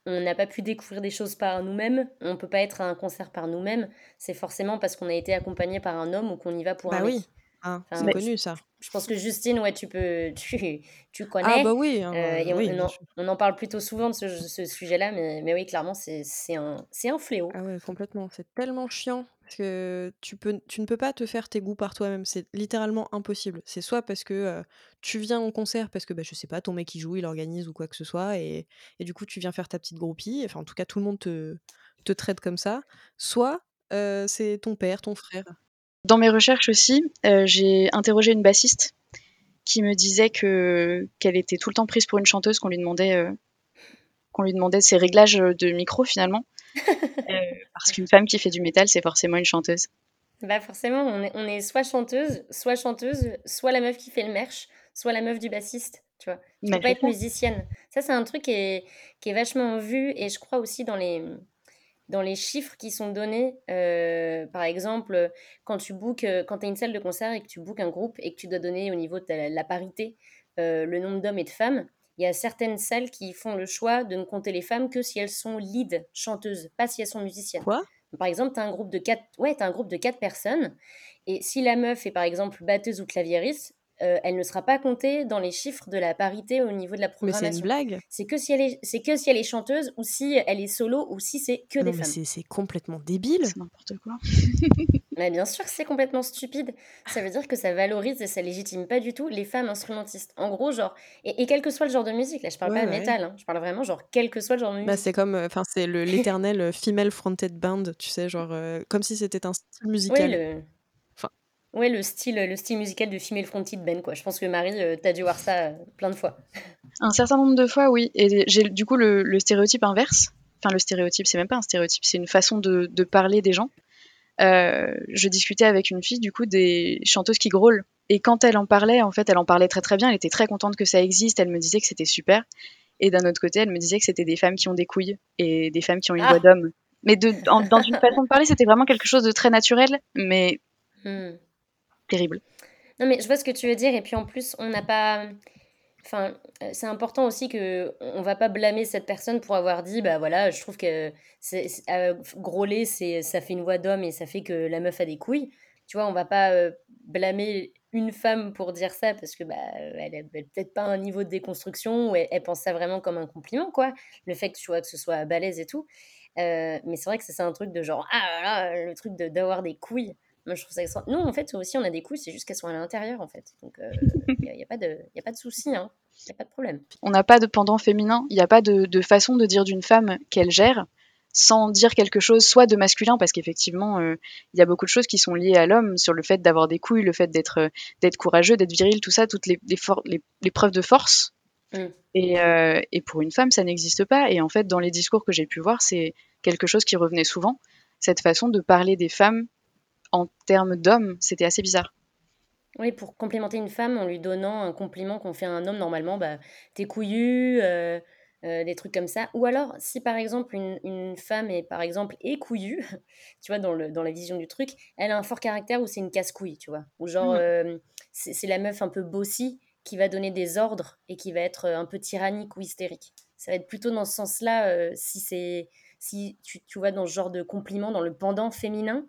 [SPEAKER 2] on n'a pas pu découvrir des choses par nous-mêmes, on peut pas être à un concert par nous-mêmes, c'est forcément parce qu'on a été accompagné par un homme ou qu'on y va pour
[SPEAKER 1] bah
[SPEAKER 2] un
[SPEAKER 1] oui. Ah, c'est connu ça.
[SPEAKER 2] Je pense que Justine, ouais, tu peux, tu, tu connais.
[SPEAKER 1] Ah bah oui. Hein,
[SPEAKER 2] euh, on, en, parle plutôt souvent de ce, sujet-là, mais, mais oui, clairement, c'est un, un fléau.
[SPEAKER 1] Ah ouais, complètement. C'est tellement chiant parce que tu, peux, tu ne peux pas te faire tes goûts par toi-même. C'est littéralement impossible. C'est soit parce que euh, tu viens en concert parce que, bah, je sais pas, ton mec il joue, il organise ou quoi que ce soit, et, et du coup tu viens faire ta petite groupie. Enfin, en tout cas, tout le monde te, te traite comme ça. Soit euh, c'est ton père, ton frère
[SPEAKER 4] dans mes recherches aussi, euh, j'ai interrogé une bassiste qui me disait que qu'elle était tout le temps prise pour une chanteuse, qu'on lui demandait euh, qu'on lui demandait ses réglages de micro finalement, euh, parce qu'une femme qui fait du métal, c'est forcément une chanteuse.
[SPEAKER 2] Bah forcément, on est, on est soit chanteuse, soit chanteuse, soit la meuf qui fait le merch, soit la meuf du bassiste, tu vois. Tu peux pas
[SPEAKER 4] c'est
[SPEAKER 2] être
[SPEAKER 4] ça.
[SPEAKER 2] musicienne. Ça, c'est un truc qui est, qui est vachement vu et je crois aussi dans les, dans les chiffres qui sont donnés. euh, par exemple, quand tu bookes, euh, quand tu as une salle de concert et que tu bookes un groupe et que tu dois donner au niveau de ta- la parité euh, le nombre d'hommes et de femmes, il y a certaines salles qui font le choix de ne compter les femmes que si elles sont lead chanteuses, pas si elles sont musiciennes.
[SPEAKER 1] Quoi?
[SPEAKER 2] Par exemple, tu as un groupe de quatre, ouais, un groupe de quatre personnes et si la meuf est par exemple batteuse ou claviériste, euh, elle ne sera pas comptée dans les chiffres de la parité au niveau de la
[SPEAKER 1] Mais c'est une
[SPEAKER 2] programmation.
[SPEAKER 1] blague.
[SPEAKER 2] C'est que si elle est, c'est que si elle est chanteuse ou si elle est solo ou si c'est que
[SPEAKER 1] Non,
[SPEAKER 2] des
[SPEAKER 1] mais
[SPEAKER 2] femmes.
[SPEAKER 1] c'est complètement débile.
[SPEAKER 4] C'est n'importe quoi.
[SPEAKER 2] Mais bien sûr, que c'est complètement stupide. Ça veut dire que ça valorise et ça légitime pas du tout les femmes instrumentistes. En gros, genre, et, et quel que soit le genre de musique, là, je parle
[SPEAKER 1] Ouais,
[SPEAKER 2] pas de
[SPEAKER 1] ouais.
[SPEAKER 2] métal, hein, je parle vraiment genre quel que soit le genre de
[SPEAKER 1] Bah,
[SPEAKER 2] musique.
[SPEAKER 1] c'est comme, enfin, c'est le l'éternel euh, female fronted band, tu sais, genre, euh, comme si c'était un style musical.
[SPEAKER 2] le. Ouais, le style, le style musical de Female Fronted Ben, quoi. Je pense que Marie, euh, t'as dû voir ça euh, plein de fois.
[SPEAKER 4] Un certain nombre de fois, oui. Et j'ai du coup le, le stéréotype inverse. Enfin, le stéréotype, c'est même pas un stéréotype, c'est une façon de, de parler des gens. Euh, je discutais avec une fille, du coup, des chanteuses qui grôlent. Et quand elle en parlait, en fait, elle en parlait très très bien. Elle était très contente que ça existe. Elle me disait que c'était super. Et d'un autre côté, elle me disait que c'était des femmes qui ont des couilles et des femmes qui ont une
[SPEAKER 2] Ah.
[SPEAKER 4] voix d'homme. Mais de, en- dans une façon de parler, c'était vraiment quelque chose de très naturel, mais
[SPEAKER 2] Hmm.
[SPEAKER 4] Terrible.
[SPEAKER 2] Non, mais je vois ce que tu veux dire. Et puis en plus, on n'a pas. Enfin, euh, c'est important aussi que on va pas blâmer cette personne pour avoir dit, bah voilà, je trouve que c'est, c'est- euh, c'est, ça fait une voix d'homme et ça fait que la meuf a des couilles. Tu vois, on va pas euh, blâmer une femme pour dire ça parce que bah elle a peut-être pas un niveau de déconstruction ou elle, pense ça vraiment comme un compliment, quoi. Le fait que tu vois que ce soit balèze et tout. Mais c'est vrai que ça, c'est un truc de genre, ah là là, le truc de, d'avoir des couilles. Moi, je trouve ça extra... Nous, en fait, aussi, on a des couilles, c'est juste qu'elles sont à l'intérieur, en fait. Donc, il n'y a, y a pas de, y a pas de souci, hein. Il a pas de problème.
[SPEAKER 4] On n'a pas de pendant féminin. Il n'y a pas de, de façon de dire d'une femme qu'elle gère sans dire quelque chose, soit de masculin, parce qu'effectivement, euh, il y a beaucoup de choses qui sont liées à l'homme, sur le fait d'avoir des couilles, le fait d'être euh, d'être courageux, d'être viril, tout ça, toutes les, les, for- les, les preuves de force.
[SPEAKER 2] Mm.
[SPEAKER 4] Et, euh, et pour une femme, ça n'existe pas. Et en fait, dans les discours que j'ai pu voir, c'est quelque chose qui revenait souvent. Cette façon de parler des femmes en termes d'hommes, c'était assez bizarre.
[SPEAKER 2] Oui, pour complimenter une femme en lui donnant un compliment qu'on fait à un homme, normalement, bah, t'es couillu, euh, euh, des trucs comme ça. Ou alors, si par exemple, une, une femme est, par exemple, est couillue, tu vois, dans, le, dans la vision du truc, elle a un fort caractère ou c'est une casse-couille, tu vois. Ou genre,
[SPEAKER 4] Mm.
[SPEAKER 2] euh, c'est la meuf un peu bossy qui va donner des ordres et qui va être un peu tyrannique ou hystérique. Ça va être plutôt dans ce sens-là, si c'est si tu, tu vois dans ce genre de compliment, dans le pendant féminin,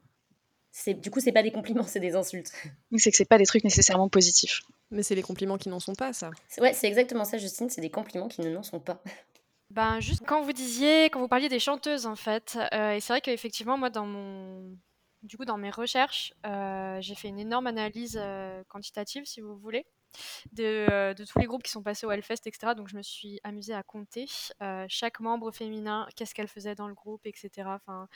[SPEAKER 2] du coup c'est pas des compliments, c'est des insultes.
[SPEAKER 4] C'est que c'est pas des trucs nécessairement positifs.
[SPEAKER 1] Mais c'est les compliments qui n'en sont pas, ça.
[SPEAKER 2] Ouais, c'est exactement ça, Justine, c'est des compliments qui ne n'en sont pas.
[SPEAKER 3] Ben, juste quand vous disiez, quand vous parliez des chanteuses, en fait, euh, et c'est vrai qu'effectivement, moi, dans mon, du coup, dans mes recherches, euh, j'ai fait une énorme analyse euh, quantitative, si vous voulez, de, euh, de tous les groupes qui sont passés au Hellfest, etc. Donc, je me suis amusée à compter euh, chaque membre féminin, qu'est-ce qu'elle faisait dans le groupe, etc. Enfin,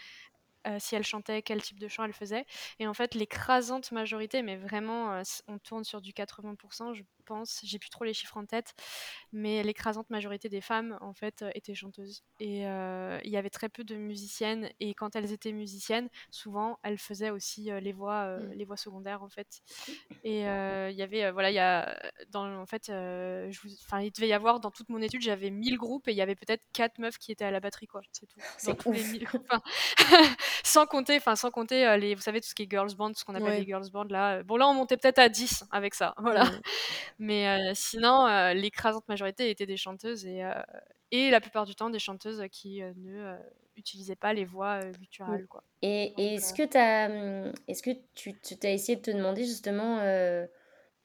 [SPEAKER 3] euh, si elle chantait, quel type de chant elle faisait. Et en fait, l'écrasante majorité, mais vraiment, euh, on tourne sur du 80%, je pense. J'ai plus trop les chiffres en tête, mais l'écrasante majorité des femmes, en fait, euh, étaient chanteuses. Et euh, il y avait très peu de musiciennes. Et quand elles étaient musiciennes, souvent, elles faisaient aussi euh, les voix,
[SPEAKER 2] Mm.
[SPEAKER 3] les voix secondaires, en fait. Et il y avait, voilà, il y a, dans, en fait, je vous- enfin, il devait y avoir, dans toute mon étude, j'avais 1000 groupes et il y avait peut-être 4 meufs qui étaient à la batterie, quoi. C'est tout.
[SPEAKER 2] C'est
[SPEAKER 3] Dans tous les
[SPEAKER 2] ouf.
[SPEAKER 3] 1000 groupes. Enfin, sans compter, enfin, sans compter les, vous savez, tout ce qui est girls band, ce qu'on appelle
[SPEAKER 1] Ouais.
[SPEAKER 3] les girls band, là. Bon, là, on montait peut-être à 10 avec ça, voilà. Mais euh, sinon, euh, l'écrasante majorité étaient des chanteuses et, euh, et la plupart du temps des chanteuses qui euh, ne euh, utilisaient pas les voix euh, gutturales, quoi.
[SPEAKER 2] Et, et est-ce
[SPEAKER 3] euh,
[SPEAKER 2] que, tu as essayé de te demander justement euh,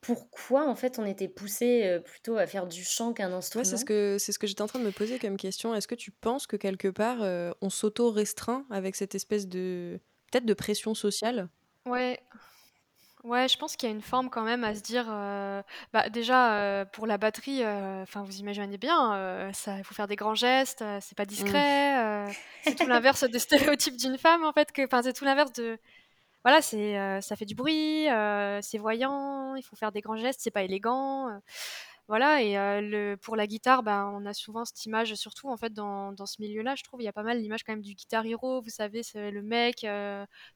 [SPEAKER 2] pourquoi en fait on était poussé euh, plutôt à faire du chant qu'un
[SPEAKER 1] Ouais,
[SPEAKER 2] instrument?
[SPEAKER 1] c'est ce que c'est ce que j'étais en train de me poser comme question. Est-ce que tu penses que quelque part euh, on s'auto-restreint avec cette espèce de peut-être de pression sociale?
[SPEAKER 3] Ouais, ouais, je pense qu'il y a une forme quand même à se dire, euh, bah déjà euh, pour la batterie, euh, enfin vous imaginez bien, euh, ça, il faut faire des grands gestes, euh, c'est pas discret, euh, c'est tout l'inverse des stéréotypes d'une femme en fait, que, enfin c'est tout l'inverse de, voilà, c'est, euh, ça fait du bruit, euh, c'est voyant, il faut faire des grands gestes, c'est pas élégant. euh. Voilà et le pour la guitare, bah, on a souvent cette image surtout en fait dans dans ce milieu-là, je trouve, il y a pas mal l'image quand même du guitar hero, vous savez, c'est le mec,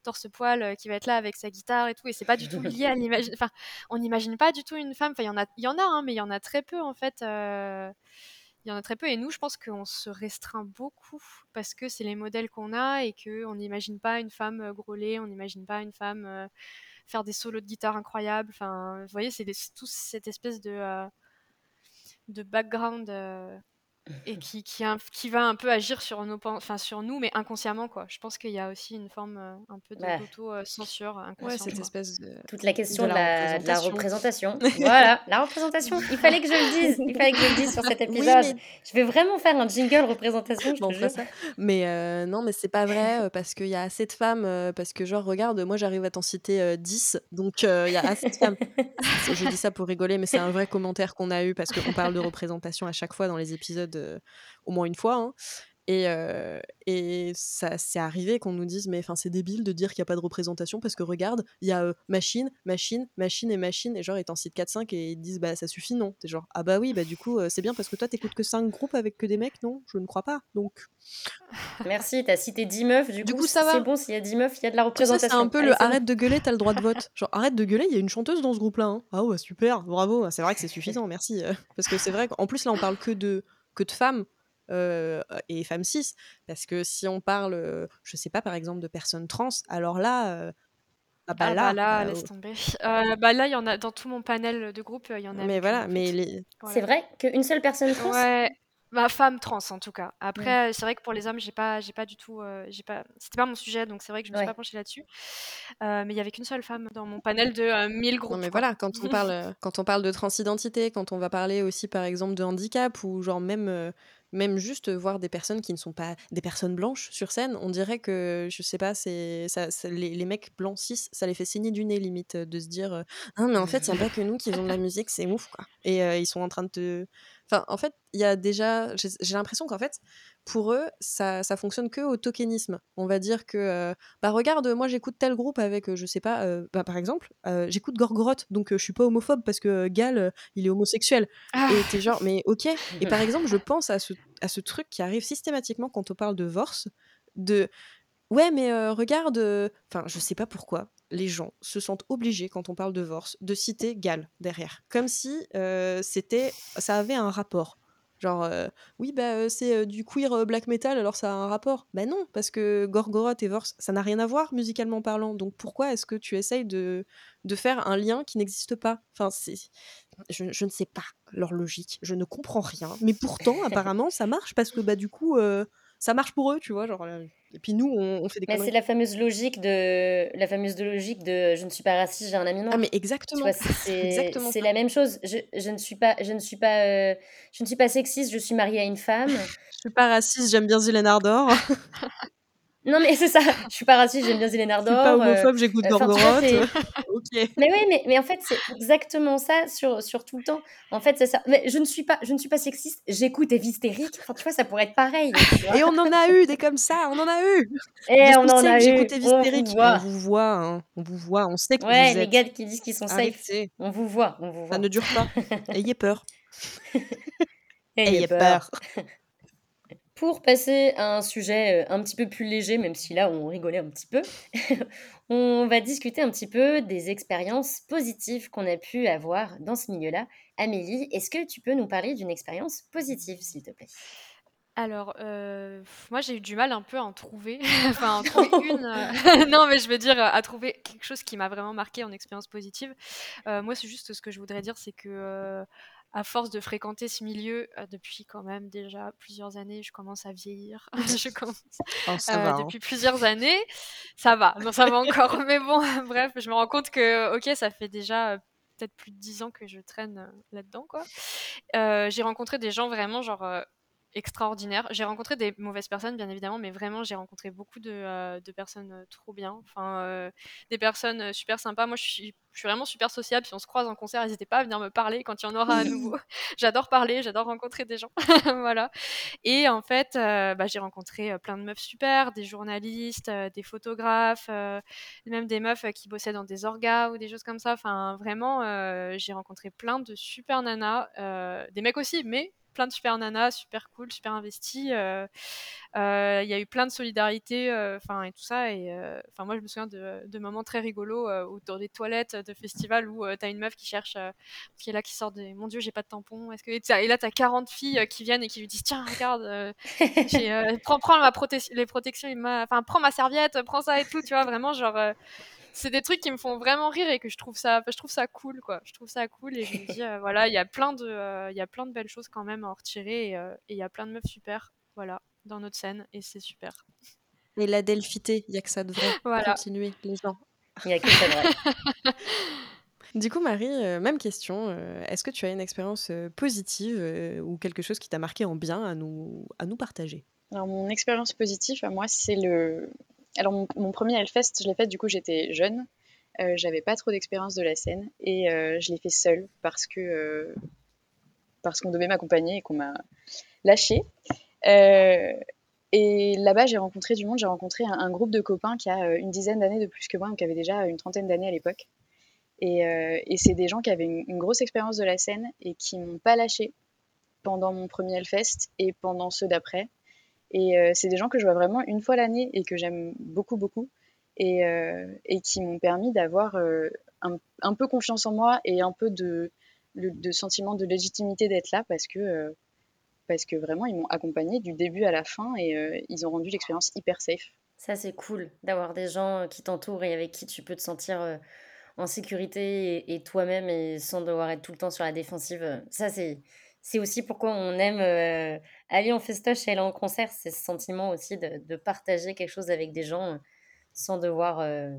[SPEAKER 3] torse-poil, qui va être là avec sa guitare et tout et c'est pas du tout lié à l'image enfin, on n'imagine pas du tout une femme, enfin il y en a il y en a, hein, mais il y en a très peu en fait, il y en a très peu et nous, je pense qu'on se restreint beaucoup parce que c'est les modèles qu'on a et qu'on n'imagine pas une femme, grôler, on n'imagine pas une femme, faire des solos de guitare incroyables, enfin, vous voyez, c'est tout cette espèce de, de background et qui, qui, qui, va un peu agir sur, nos, enfin, sur nous, mais inconsciemment. Quoi. Je pense qu'il y a aussi une forme un peu d'auto-censure
[SPEAKER 1] ouais, cette espèce de...
[SPEAKER 2] Toute la question de la, de la, représentation. voilà, la représentation. Il fallait que je le dise. Il fallait que je le dise sur cet épisode. Je vais vraiment faire un jingle représentation, je bon, ça.
[SPEAKER 1] Mais non, mais c'est pas vrai, parce qu'il y a assez de femmes, parce que genre, regarde, moi j'arrive à t'en citer 10, donc il y a assez de femmes. je dis ça pour rigoler, mais c'est un vrai commentaire qu'on a eu, parce qu'on parle de représentation à chaque fois dans les épisodes au moins une fois. Hein. Et, et ça c'est arrivé qu'on nous dise mais enfin c'est débile de dire qu'il n'y a pas de représentation parce que regarde il y a machine machine machine et machine et genre ils t'en citent 4-5 et ils disent bah ça suffit non? T'es genre ah bah oui bah du coup c'est bien parce que toi t'écoutes que 5 groupes avec que des mecs non? Je ne crois pas donc
[SPEAKER 2] merci t'as cité 10 meufs du, coup, ça va c'est bon s'il y a 10 meufs il y a de la représentation
[SPEAKER 1] c'est un peu le arrête de gueuler t'as le droit de vote genre arrête de gueuler il y a une chanteuse dans ce groupe là hein. ah ouais super bravo c'est vrai que c'est suffisant merci parce que c'est vrai qu'en plus là on parle que de que de femmes et femmes cis. Parce que si on parle, je sais pas, par exemple, de personnes trans, alors là.
[SPEAKER 3] Ah bah, ah là, bah là laisse tomber. bah là, il y en a dans tout mon panel de groupe, il y en a.
[SPEAKER 1] Mais voilà, mais les...
[SPEAKER 2] c'est vrai qu'une seule personne trans?
[SPEAKER 3] Ouais, Ma femme trans en tout cas. Après, c'est vrai que pour les hommes, j'ai pas, j'ai pas du tout, j'ai pas, c'était pas mon sujet, donc c'est vrai que je me suis pas penchée là-dessus. mais il y avait qu'une seule femme dans mon panel de 1000 groupes.
[SPEAKER 1] Non mais voilà, quand on parle, quand on parle de transidentité, quand on va parler aussi par exemple de handicap ou genre même même juste voir des personnes qui ne sont pas des personnes blanches sur scène, on dirait que, je sais pas, c'est ça, les, les, mecs blancs cis, ça les fait saigner du nez limite de se dire Ah, mais en fait, il n'y a pas que nous qui faisons de la musique, c'est ouf quoi. Et ils sont en train de te. Enfin, en fait, il y a déjà. J'ai l'impression qu'en fait, pour eux, ça, ça fonctionne que au tokenisme. On va dire que, bah regarde, moi j'écoute tel groupe avec, je sais pas, bah, par exemple, j'écoute Gorgoroth, donc je suis pas homophobe parce que Gal, il est homosexuel. Ah. Et t'es genre, mais ok. Et par exemple, je pense à ce, à ce truc qui arrive systématiquement quand on parle de Vorse, de ouais, mais regarde, enfin, je sais pas pourquoi, les gens se sentent obligés, quand on parle de Vorse, de citer Gal derrière. Comme si c'était, ça avait un rapport. Genre, oui, bah, c'est du queer black metal, alors ça a un rapport. Bah non, parce que Gorgoroth et Vorse, ça n'a rien à voir musicalement parlant. Donc pourquoi est-ce que tu essayes de, de faire un lien qui n'existe pas? Enfin, c'est. Je, je, ne sais pas leur logique, je ne comprends rien. Mais pourtant, apparemment, ça marche parce que bah, du coup, ça marche pour eux, tu vois. Genre, et puis nous, on, fait des
[SPEAKER 2] Mais c'est la fameuse logique de la fameuse logique de je ne suis pas raciste, j'ai un ami noir.
[SPEAKER 1] Ah mais exactement.
[SPEAKER 2] C'est la même chose. Je, je, ne suis pas je ne suis pas euh, je ne suis pas sexiste, je suis mariée à une femme.
[SPEAKER 1] je suis pas raciste, j'aime bien Zylène Ardor.
[SPEAKER 2] Non, mais c'est ça. Je suis pas raciste, j'aime bien Zélène Ardor.
[SPEAKER 1] Je suis pas euh, homophobe, j'écoute euh, Gorgoroth.
[SPEAKER 2] Mais oui, mais, mais en fait, c'est exactement ça sur, sur tout le temps. En fait, c'est ça. Mais je ne suis pas, je ne suis pas sexiste, j'écoute Evie Hystérique. Enfin, tu vois, ça pourrait être pareil.
[SPEAKER 1] Et on en a eu des comme ça, on en a eu.
[SPEAKER 2] Et on en a eu.
[SPEAKER 1] J'écoute Evie Hystérique. On vous voit, hein. on vous voit, on sait que
[SPEAKER 2] ouais,
[SPEAKER 1] vous
[SPEAKER 2] les gars qui disent qu'ils sont safe. On vous voit, on vous voit.
[SPEAKER 1] Ça ne dure pas. Ayez peur. Ayez, peur.
[SPEAKER 2] Pour passer à un sujet un petit peu plus léger, même si là on rigolait un petit peu, on va discuter un petit peu des expériences positives qu'on a pu avoir dans ce milieu-là. Amélie, est-ce que tu peux nous parler d'une expérience positive, s'il te plaît?
[SPEAKER 3] Alors, moi j'ai eu du mal un peu à en trouver, enfin à en trouver une. non, mais je veux dire à trouver quelque chose qui m'a vraiment marqué en expérience positive. moi, c'est juste ce que je voudrais dire, c'est que à force de fréquenter ce milieu euh, depuis quand même déjà plusieurs années, je commence à vieillir. je commence
[SPEAKER 1] oh, euh, hein.
[SPEAKER 3] depuis plusieurs années, ça va. Non, ça va encore, mais bon, bref, je me rends compte que ok, ça fait déjà euh, peut-être plus de dix ans que je traîne là-dedans, quoi. j'ai rencontré des gens vraiment genre extraordinaire. J'ai rencontré des mauvaises personnes, bien évidemment, mais vraiment, j'ai rencontré beaucoup de, euh, de personnes euh, trop bien. Enfin, euh, des personnes euh, super sympas. Moi, je suis, je suis vraiment super sociable. Si on se croise en concert, n'hésitez pas à venir me parler quand il y en aura à nouveau. j'adore parler, j'adore rencontrer des gens. voilà. Et en fait, bah, j'ai rencontré plein de meufs super, des journalistes, des photographes, même des meufs qui bossaient dans des orgas ou des choses comme ça. Enfin, vraiment, j'ai rencontré plein de super nanas, euh, des mecs aussi, mais plein de super nanas, super cool, super investis. euh, euh, Il y a eu plein de solidarité, euh, enfin et tout ça. Et enfin moi je me souviens de, de moments très rigolos où dans des toilettes de festival où euh, t'as une meuf qui cherche, qui est là qui sort des, mon Dieu j'ai pas de tampon. Est-ce que et, là t'as 40 filles qui viennent et qui lui disent tiens regarde, prends prends ma prote- les protections, il m'a- enfin prends ma serviette, prends ça et tout. Tu vois vraiment genre. C'est des trucs qui me font vraiment rire et que je trouve ça, je trouve ça cool, quoi. Je trouve ça cool et je me dis, euh, voilà, il y a plein de, euh, il y a plein de belles choses quand même à en retirer et euh, et il y a plein de meufs super, voilà, dans notre scène et c'est super.
[SPEAKER 1] Et la delphité, il y a que ça de vrai.
[SPEAKER 3] Voilà.
[SPEAKER 1] Continuez, les gens.
[SPEAKER 2] Il y a que ça de vrai.
[SPEAKER 1] Du coup, Marie, euh, même question. euh, Est-ce que tu as une expérience euh, positive euh, ou quelque chose qui t'a marqué en bien à nous, à nous partager?
[SPEAKER 4] Alors, mon expérience positive, à moi, c'est le. Alors, mon, premier Hellfest, je l'ai fait, du coup, j'étais jeune. Euh, j'avais pas trop d'expérience de la scène et euh, je l'ai fait seule parce que. euh, parce qu'on devait m'accompagner et qu'on m'a lâchée. Et là-bas, j'ai rencontré du monde. J'ai rencontré un, groupe de copains qui a une dizaine d'années de plus que moi, donc qui avait déjà une trentaine d'années à l'époque. Et, c'est des gens qui avaient une, une grosse expérience de la scène et qui m'ont pas lâché pendant mon premier Hellfest et pendant ceux d'après. Et euh, c'est des gens que je vois vraiment une fois l'année et que j'aime beaucoup, beaucoup. Et, euh, et qui m'ont permis d'avoir euh, un, peu confiance en moi et un peu de, sentiment de légitimité d'être là parce que, parce que vraiment, ils m'ont accompagné du début à la fin et ils ont rendu l'expérience hyper safe.
[SPEAKER 2] Ça, c'est cool d'avoir des gens qui t'entourent et avec qui tu peux te sentir en sécurité et, et toi-même et sans devoir être tout le temps sur la défensive. Ça, c'est, c'est aussi pourquoi on aime euh, aller en festoche et aller en concert. C'est ce sentiment aussi de, de partager quelque chose avec des gens euh, sans devoir euh,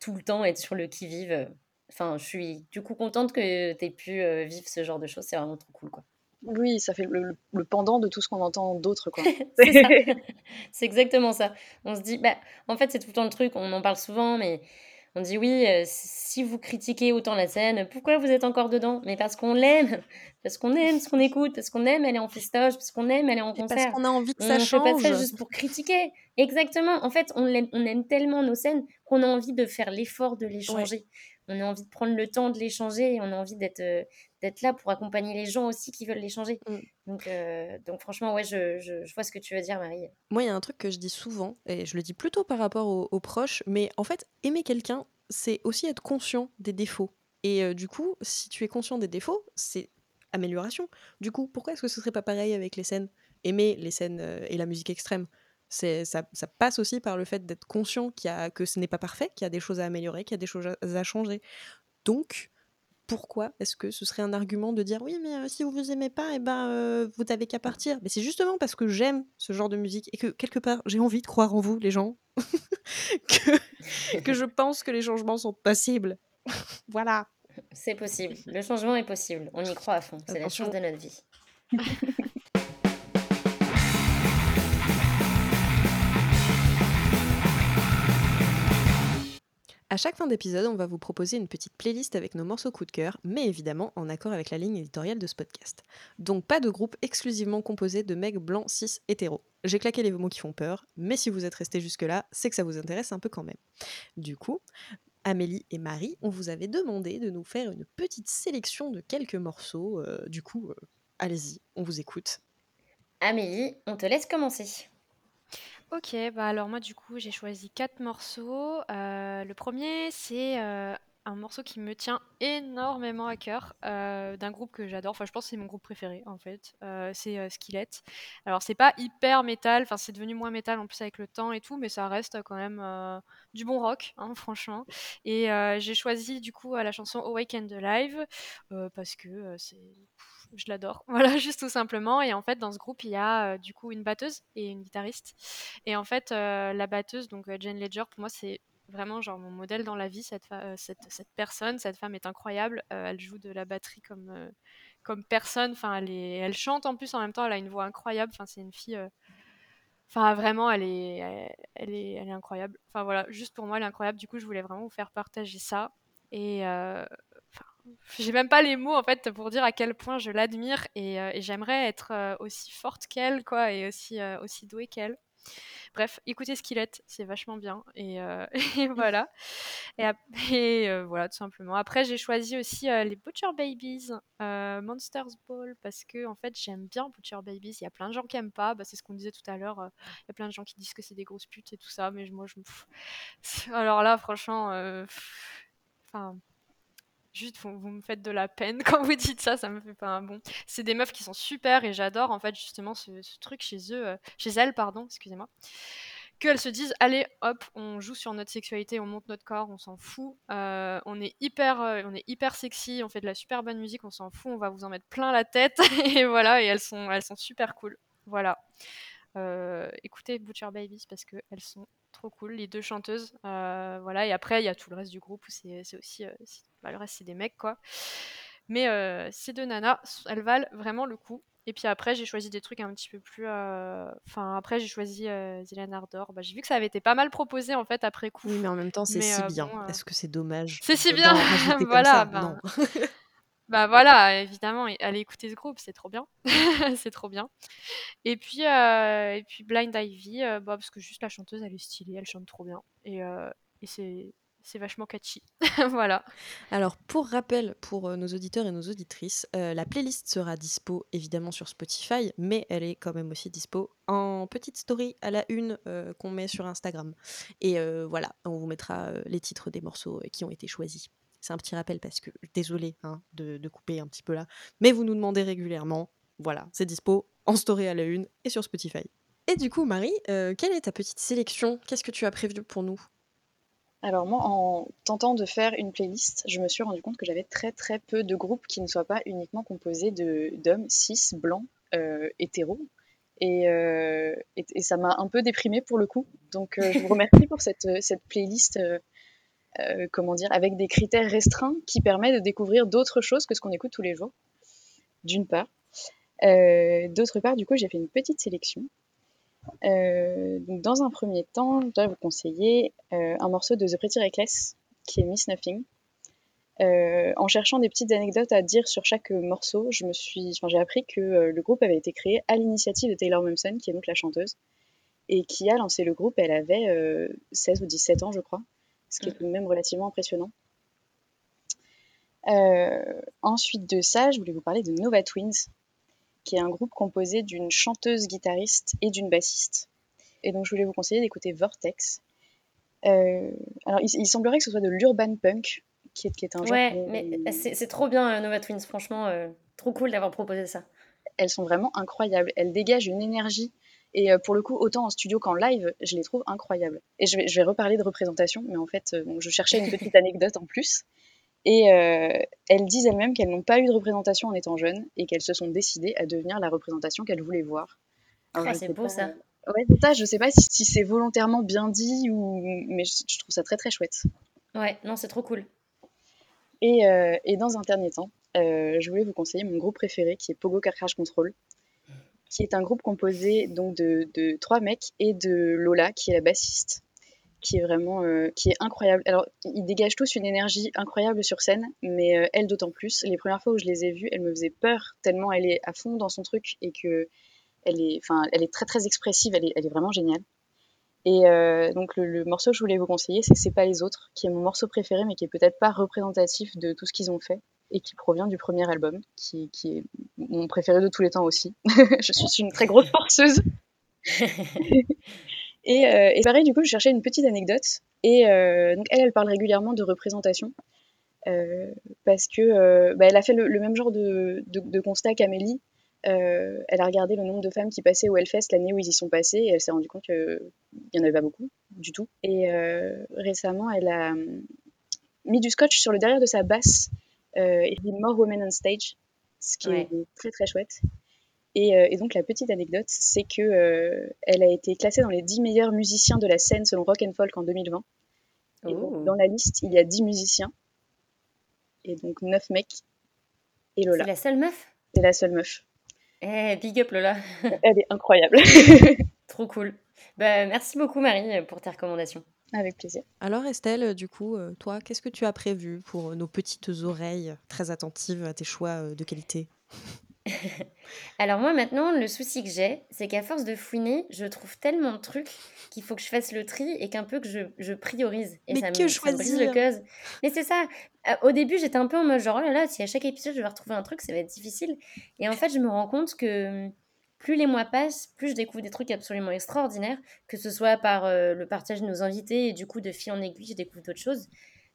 [SPEAKER 2] tout le temps être sur le qui-vive. Enfin, je suis du coup contente que tu aies pu vivre ce genre de choses. C'est vraiment trop cool, quoi.
[SPEAKER 4] Oui, ça fait le, le- pendant de tout ce qu'on entend d'autres, quoi.
[SPEAKER 2] C'est exactement ça. On se dit, bah, en fait, c'est tout le temps le truc, on en parle souvent, mais on dit oui, euh, si vous critiquez autant la scène, pourquoi vous êtes encore dedans? Mais parce qu'on l'aime, parce qu'on aime ce qu'on écoute, parce qu'on aime aller en festoche, parce qu'on aime aller en
[SPEAKER 1] Et parce
[SPEAKER 2] concert.
[SPEAKER 1] qu'on a envie que
[SPEAKER 2] On
[SPEAKER 1] ça
[SPEAKER 2] ne fait pas
[SPEAKER 1] change.
[SPEAKER 2] ça juste pour critiquer. Exactement. En fait, on on aime tellement nos scènes qu'on a envie de faire l'effort de les changer. On a envie de prendre le temps de les changer et on a envie d'être euh, d'être là pour accompagner les gens aussi qui veulent les changer.
[SPEAKER 1] Mm.
[SPEAKER 2] Donc, euh, donc franchement, ouais, je, je, je vois ce que tu veux dire, Marie.
[SPEAKER 1] Moi, il y a un truc que je dis souvent, et je le dis plutôt par rapport aux, aux proches, mais en fait, aimer quelqu'un, c'est aussi être conscient des défauts. Et euh, du coup, si tu es conscient des défauts, c'est amélioration. Du coup, pourquoi est-ce que ce serait pas pareil avec les scènes? Aimer les scènes et la musique extrême, ça, ça passe aussi par le fait d'être conscient qu'il y a, que ce n'est pas parfait, qu'il y a des choses à améliorer, qu'il y a des choses à, changer. Donc, pourquoi est-ce que ce serait un argument de dire oui mais euh, si vous vous aimez pas et ben euh, vous n'avez qu'à partir mais c'est justement parce que j'aime ce genre de musique et que quelque part j'ai envie de croire en vous les gens que, que je pense que les changements sont possibles voilà
[SPEAKER 2] C'est possible. Le changement est possible. On y croit à fond. C'est la chance de notre vie.
[SPEAKER 1] À chaque fin d'épisode, on va vous proposer une petite playlist avec nos morceaux coup de cœur, mais évidemment en accord avec la ligne éditoriale de ce podcast. Donc pas de groupe exclusivement composé de mecs blancs cis hétéros. J'ai claqué les mots qui font peur, mais si vous êtes restés jusque-là, c'est que ça vous intéresse un peu quand même. Du coup, Amélie et Marie, on vous avait demandé de nous faire une petite sélection de quelques morceaux. euh, du coup, euh, allez-y, on vous écoute.
[SPEAKER 2] Amélie, on te laisse commencer.
[SPEAKER 3] Ok, bah alors moi du coup j'ai choisi quatre morceaux. Euh, le premier c'est euh, un morceau qui me tient énormément à cœur euh, d'un groupe que j'adore. Enfin je pense c'est mon groupe préféré en fait. C'est euh, Skillet. Alors c'est pas hyper métal, enfin c'est devenu moins métal en plus avec le temps et tout, mais ça reste quand même du bon rock, hein, franchement. Et j'ai choisi du coup la chanson Awake and Alive euh, parce que c'est je l'adore. Voilà, juste tout simplement. Et en fait, dans ce groupe, il y a euh, du coup une batteuse et une guitariste. Et en fait, euh, la batteuse, donc euh, Jane Ledger, pour moi, c'est vraiment genre mon modèle dans la vie. Cette, cette, cette personne, cette femme est incroyable. Elle joue de la batterie comme, comme personne. Enfin, elle, elle chante en plus en même temps, elle a une voix incroyable. Enfin, c'est une fille. Enfin, vraiment, elle est, elle, est, elle est incroyable. Enfin, voilà, juste pour moi, elle est incroyable. Du coup, je voulais vraiment vous faire partager ça. Et j'ai même pas les mots en fait pour dire à quel point je l'admire et, et j'aimerais être aussi forte qu'elle, quoi, et aussi, aussi douée qu'elle. Bref, écoutez Skillet, c'est vachement bien. Et, euh, voilà. Et, euh, voilà, tout simplement. Après, j'ai choisi aussi euh, les Butcher Babies, Monsters Ball, parce que en fait, j'aime bien Butcher Babies. Il y a plein de gens qui aiment pas. Bah, c'est ce qu'on disait tout à l'heure. Il y a plein de gens qui disent que c'est des grosses putes et tout ça. Mais moi, je. Alors là, franchement. Juste vous, me faites de la peine quand vous dites ça, ça me fait pas un bon. C'est des meufs qui sont super et j'adore en fait justement ce, truc chez eux, euh, chez elles pardon, excusez-moi, qu'elles se disent allez hop, on joue sur notre sexualité, on monte notre corps, on s'en fout, euh, on est hyper, euh, on est hyper sexy, on fait de la super bonne musique, on s'en fout, on va vous en mettre plein la tête et voilà et elles sont, elles sont super cool, voilà. écoutez Butcher Babies parce que elles sont trop cool, les deux chanteuses. voilà, et après, il y a tout le reste du groupe où c'est aussi bah, le reste, c'est des mecs, quoi. Mais euh, ces deux nanas, elles valent vraiment le coup. Et puis après, j'ai choisi des trucs un petit peu plus. Euh, enfin, après, j'ai choisi euh, Ardor. Bah, j'ai vu que ça avait été pas mal proposé en fait après coup.
[SPEAKER 1] Oui, mais en même temps, c'est si euh, bien. Est-ce que c'est dommage?
[SPEAKER 3] C'est si bien Voilà. Ben... bah voilà, évidemment, allez écouter ce groupe, c'est trop bien. c'est trop bien. Et puis, et puis Blind Ivy, bah, parce que juste la chanteuse, elle est stylée, elle chante trop bien. Et, et c'est c'est vachement catchy. voilà.
[SPEAKER 1] Alors, pour rappel, pour euh, nos auditeurs et nos auditrices, euh, la playlist sera dispo évidemment sur Spotify, mais elle est quand même aussi dispo en petite story à la une euh, qu'on met sur Instagram. Et voilà, on vous mettra les titres des morceaux qui ont été choisis. C'est un petit rappel parce que, désolé hein, de, de couper un petit peu là, mais vous nous demandez régulièrement. Voilà, c'est dispo en story à la une et sur Spotify. Et du coup, Marie, quelle est ta petite sélection? Qu'est-ce que tu as prévu pour nous?
[SPEAKER 4] Alors moi, en tentant de faire une playlist, je me suis rendu compte que j'avais très très peu de groupes qui ne soient pas uniquement composés d'hommes cis, blancs, euh, hétéros. Euh, et, ça m'a un peu déprimée pour le coup. Donc euh, je vous remercie pour cette, cette playlist, comment dire, avec des critères restreints qui permet de découvrir d'autres choses que ce qu'on écoute tous les jours, d'une part. D'autre part, du coup, j'ai fait une petite sélection euh, dans un premier temps, je dois vous conseiller euh, un morceau de The Pretty Reckless qui est Miss Nothing. Euh, en cherchant des petites anecdotes à dire sur chaque morceau, je me suis, j'ai appris que le groupe avait été créé à l'initiative de Taylor Momsen, qui est donc la chanteuse, et qui a lancé le groupe. Elle avait 16 ou 17 ans, je crois, ce qui est tout de même relativement impressionnant. ensuite de ça, je voulais vous parler de Nova Twins, qui est un groupe composé d'une chanteuse guitariste et d'une bassiste. Et donc je voulais vous conseiller d'écouter Vortex. Euh, alors il, semblerait que ce soit de l'urban punk, qui est, qui est un genre.
[SPEAKER 2] Ouais, mais c'est trop bien euh, Nova Twins, franchement, euh, trop cool d'avoir proposé ça.
[SPEAKER 4] Elles sont vraiment incroyables, elles dégagent une énergie. Et pour le coup, autant en studio qu'en live, je les trouve incroyables. Et je vais, je vais reparler de représentation, mais en fait, je cherchais une petite anecdote en plus. Et euh, elles disent elles-mêmes qu'elles n'ont pas eu de représentation en étant jeunes et qu'elles se sont décidées à devenir la représentation qu'elles voulaient voir.
[SPEAKER 2] Ah, c'est beau ça.
[SPEAKER 4] Ouais, ça, je sais pas si, c'est volontairement bien dit ou mais je, trouve ça très très chouette.
[SPEAKER 2] Ouais, non, c'est trop cool.
[SPEAKER 4] Et, euh, et, dans un dernier temps, euh, je voulais vous conseiller mon groupe préféré qui est Pogo Car Crash Control, qui est un groupe composé donc de, trois mecs et de Lola qui est la bassiste qui est vraiment euh, qui est incroyable. Alors, ils dégagent tous une énergie incroyable sur scène, mais euh, elle d'autant plus. Les premières fois où je les ai vues, elle me faisait peur tellement elle est à fond dans son truc et que elle est, enfin, elle est très très expressive. Elle est, elle est vraiment géniale. Et euh, donc le, morceau que je voulais vous conseiller, c'est C'est pas les autres, qui est mon morceau préféré, mais qui est peut-être pas représentatif de tout ce qu'ils ont fait et qui provient du premier album, qui, qui est mon préféré de tous les temps aussi. je suis une très grosse forceuse. Euh, et, pareil, du coup, je cherchais une petite anecdote. Et euh, donc, elle, elle parle régulièrement de représentation. Euh, parce que bah, elle a fait le, même genre de, de, constat qu'Amélie. elle a regardé le nombre de femmes qui passaient au Hellfest l'année où ils y sont passés et elle s'est rendue compte qu'il n'y en avait pas beaucoup du tout. Et récemment, elle a mis du scotch sur le derrière de sa basse et dit More Women on Stage, ce qui est très très chouette. Euh, et, donc la petite anecdote, c'est que euh, elle a été classée dans les 10 meilleurs musiciens de la scène selon Rock and Folk en 2020. Et dans la liste, il y a 10 musiciens. Et donc 9 mecs et Lola.
[SPEAKER 2] C'est la seule meuf?
[SPEAKER 4] C'est la seule meuf.
[SPEAKER 2] Eh, big up Lola.
[SPEAKER 4] Elle est incroyable.
[SPEAKER 2] Trop cool. Bah, merci beaucoup Marie pour tes recommandations.
[SPEAKER 4] Avec plaisir.
[SPEAKER 1] Alors Estelle, du coup, euh, toi, qu'est-ce que tu as prévu pour nos petites oreilles très attentives à tes choix euh, de qualité?
[SPEAKER 2] Alors moi maintenant, le souci que j'ai, c'est qu'à force de fouiner, je trouve tellement de trucs qu'il faut que je fasse le tri et qu'un peu que je, je priorise. Et
[SPEAKER 1] Mais
[SPEAKER 2] ça
[SPEAKER 1] que
[SPEAKER 2] me, ça me brise le
[SPEAKER 1] choisir
[SPEAKER 2] cœur. Mais c'est ça. Euh, Au début, j'étais un peu en mode genre, oh là là, si à chaque épisode je vais retrouver un truc, ça va être difficile. Et en fait, je me rends compte que plus les mois passent, plus je découvre des trucs absolument extraordinaires, que ce soit par euh, le partage de nos invités et du coup de fil en aiguille, je découvre d'autres choses.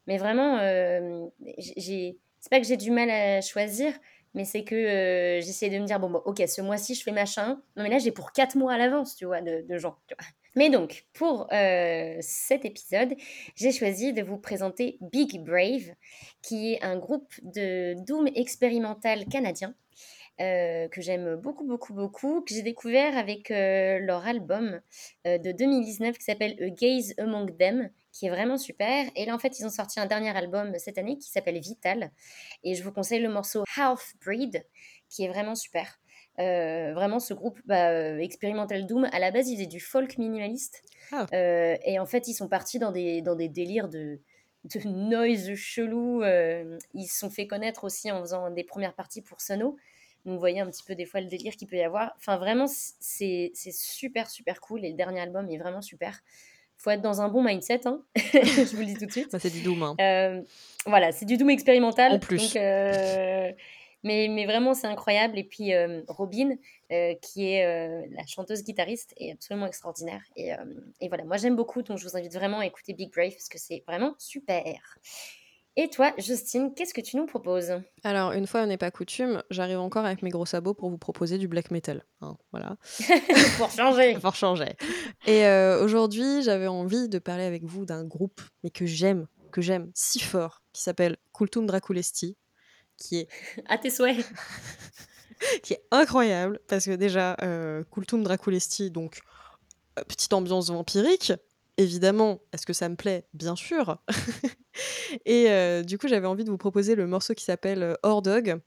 [SPEAKER 2] Mais vraiment, euh, c'est pas que j'ai du mal à choisir, mais c'est que euh, j'essaie de me dire, bon, bon, ok, ce mois-ci, je fais machin. Non, mais là, j'ai pour 4 mois à l'avance, tu vois, de, gens. Mais donc, pour cet épisode, j'ai choisi de vous présenter Big Brave, qui est un groupe de Doom expérimental canadien euh, que j'aime beaucoup, beaucoup, beaucoup, que j'ai découvert avec euh, leur album euh, de 2019 qui s'appelle A Gaze Among Them, qui est vraiment super. Et là, en fait, ils ont sorti un dernier album cette année qui s'appelle Vital. Et je vous conseille le morceau Half Breed, qui est vraiment super. Euh, vraiment, ce groupe bah, Experimental Doom, à la base, ils faisaient du folk minimaliste.
[SPEAKER 1] Ah.
[SPEAKER 2] Euh, et en fait, ils sont partis dans des, dans des délires de, de noise chelou. Euh, ils se sont fait connaître aussi en faisant des premières parties pour Sono. Donc, vous voyez un petit peu des fois le délire qu'il peut y avoir. Enfin, vraiment, c'est c'est super, super cool. Et le dernier album est vraiment super. Faut être dans un bon mindset, hein. je vous le dis tout de suite.
[SPEAKER 1] Ça, c'est du doom. hein.
[SPEAKER 2] Euh, voilà, c'est du doom expérimental.
[SPEAKER 1] En plus.
[SPEAKER 2] Donc, euh, mais, mais vraiment, c'est incroyable. Et puis, euh, Robin, qui est la chanteuse guitariste, est absolument extraordinaire. Et, et voilà, moi, j'aime beaucoup. Donc, je vous invite vraiment à écouter Big Brave parce que c'est vraiment super. Et toi, Justine, qu'est-ce que tu nous proposes?
[SPEAKER 1] Alors, une fois n'est pas coutume, j'arrive encore avec mes gros sabots pour vous proposer du black metal. hein, voilà.
[SPEAKER 2] Pour changer.
[SPEAKER 1] Pour changer. Et euh, aujourd'hui, j'avais envie de parler avec vous d'un groupe, mais que j'aime, que j'aime si fort, qui s'appelle Kultum Draculesti, qui est,
[SPEAKER 2] À tes souhaits.
[SPEAKER 1] qui est incroyable, parce que déjà, euh, Kultum Draculesti, donc, euh, petite ambiance vampirique, évidemment, est-ce que ça me plaît? Bien sûr. Et euh, du coup, j'avais envie de vous proposer le morceau qui s'appelle euh, Hordog.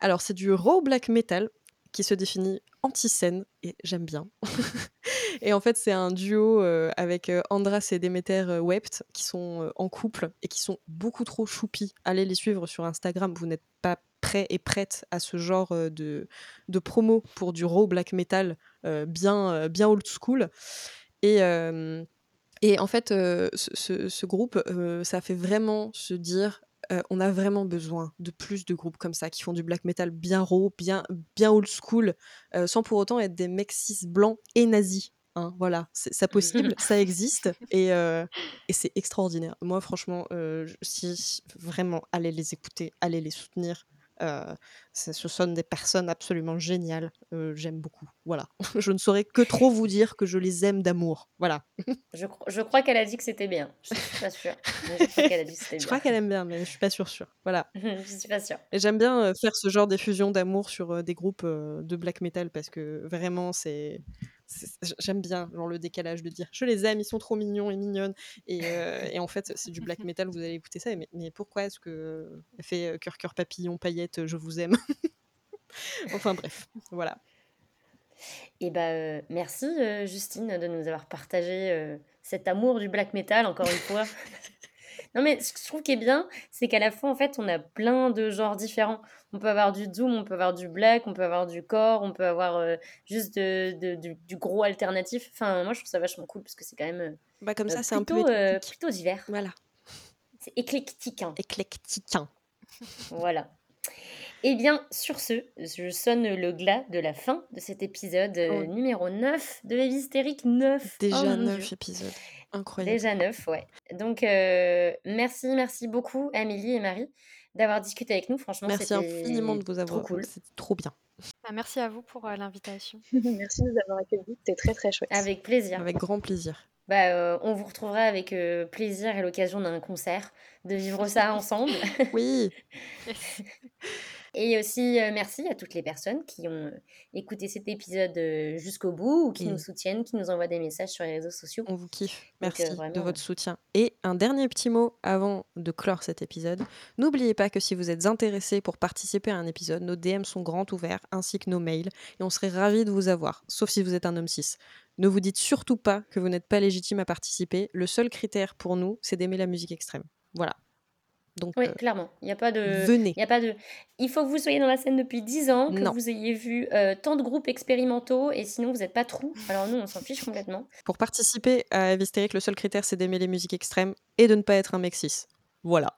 [SPEAKER 1] Alors, c'est du raw black metal qui se définit anti-scène, et j'aime bien. et en fait, c'est un duo euh, avec Andras et Demeter Wept qui sont en couple et qui sont beaucoup trop choupis. Allez les suivre sur Instagram, vous n'êtes pas prêts et prêtes à ce genre de, de promo pour du raw black metal bien, bien old school. Et, et en fait, euh, ce, ce- ce groupe, euh, ça fait vraiment se dire euh, on a vraiment besoin de plus de groupes comme ça qui font du black metal bien raw, bien, bien old school, sans pour autant être des mecs cis blancs et nazis. hein, voilà, c'est ça possible, ça existe et, et c'est extraordinaire. Moi, franchement, si vraiment allez les écouter, allez les soutenir. Euh, ce sont des personnes absolument géniales. euh, J'aime beaucoup. Voilà. je ne saurais que trop vous dire que je les aime d'amour. Voilà.
[SPEAKER 2] Je, cro- je crois qu'elle a dit que c'était bien. Je suis pas sûre. Je crois qu'elle a dit que c'était
[SPEAKER 1] Je
[SPEAKER 2] bien.
[SPEAKER 1] crois qu'elle aime bien, mais je suis pas sûre sûre. Voilà.
[SPEAKER 2] je suis pas sûre.
[SPEAKER 1] Et j'aime bien euh, faire ce genre d'effusion d'amour sur des groupes de black metal parce que vraiment c'est- j'aime bien genre le décalage de dire je les aime ils sont trop mignons et mignonnes et, euh, en fait c'est du black metal vous allez écouter ça mais, mais pourquoi est-ce que euh, fait euh, cœur cœur papillon paillettes euh, je vous aime? Enfin bref voilà
[SPEAKER 2] Et bah, merci Justine de nous avoir partagé cet amour du black metal encore une fois. Non mais ce que je trouve qui est bien, c'est qu'à la fois en fait on a plein de genres différents. On peut avoir du doom, on peut avoir du black, on peut avoir du core, on peut avoir euh, juste de- de- du, du gros alternatif. Enfin moi je trouve ça vachement cool parce que c'est quand même euh,
[SPEAKER 1] bah comme
[SPEAKER 2] euh,
[SPEAKER 1] ça c'est un peu
[SPEAKER 2] plutôt, divers.
[SPEAKER 1] voilà
[SPEAKER 2] C'est éclectique. hein.
[SPEAKER 1] éclectique hein.
[SPEAKER 2] Voilà. Eh bien, sur ce, je sonne le glas de la fin de cet épisode
[SPEAKER 1] Oh.
[SPEAKER 2] numéro 9 de Hystérique 9.
[SPEAKER 1] déjà
[SPEAKER 2] Oh mon
[SPEAKER 1] neuf
[SPEAKER 2] Dieu.
[SPEAKER 1] épisodes incroyable
[SPEAKER 2] Déjà 9, ouais. Donc, euh, merci, merci beaucoup, Amélie et Marie, d'avoir discuté avec nous. Franchement,
[SPEAKER 1] merci infiniment de vous
[SPEAKER 2] trop
[SPEAKER 1] avoir
[SPEAKER 2] cool.
[SPEAKER 1] c'était trop bien
[SPEAKER 3] Bah, merci à vous pour euh, l'invitation.
[SPEAKER 4] Merci de nous avoir accueillis. C'était très très chouette.
[SPEAKER 2] Avec plaisir.
[SPEAKER 1] avec grand plaisir
[SPEAKER 2] Bah, euh, on vous retrouvera avec euh, plaisir à l'occasion d'un concert, de vivre ça ensemble.
[SPEAKER 1] oui
[SPEAKER 2] Et aussi, euh, merci à toutes les personnes qui ont euh, écouté cet épisode euh, jusqu'au bout ou qui nous soutiennent, qui nous envoient des messages sur les réseaux sociaux.
[SPEAKER 1] On vous kiffe.
[SPEAKER 2] Donc,
[SPEAKER 1] Merci de votre soutien. Et un dernier petit mot avant de clore cet épisode. N'oubliez pas que si vous êtes intéressé pour participer à un épisode, nos DM sont grands ouverts ainsi que nos mails et on serait ravis de vous avoir, sauf si vous êtes un homme cis. Ne vous dites surtout pas que vous n'êtes pas légitime à participer. Le seul critère pour nous, c'est d'aimer la musique extrême. Voilà. Donc,
[SPEAKER 2] Oui,
[SPEAKER 1] euh,
[SPEAKER 2] clairement. Il n'y a pas de.
[SPEAKER 1] venez.
[SPEAKER 2] Y a pas de. Il faut que vous soyez dans la scène depuis 10 ans, que
[SPEAKER 1] Non.
[SPEAKER 2] vous ayez vu euh, tant de groupes expérimentaux, et sinon vous n'êtes pas trou. Alors nous, on s'en fiche complètement.
[SPEAKER 1] Pour participer à Evistérique, le seul critère, c'est d'aimer les musiques extrêmes et de ne pas être un mec cis. Voilà.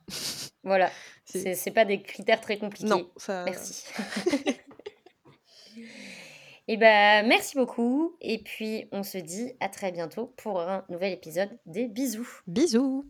[SPEAKER 2] Voilà. C'est- pas des critères très compliqués.
[SPEAKER 1] Non, ça.
[SPEAKER 2] Merci. Et ben merci beaucoup. Et puis on se dit à très bientôt pour un nouvel épisode des bisous.
[SPEAKER 1] Bisous.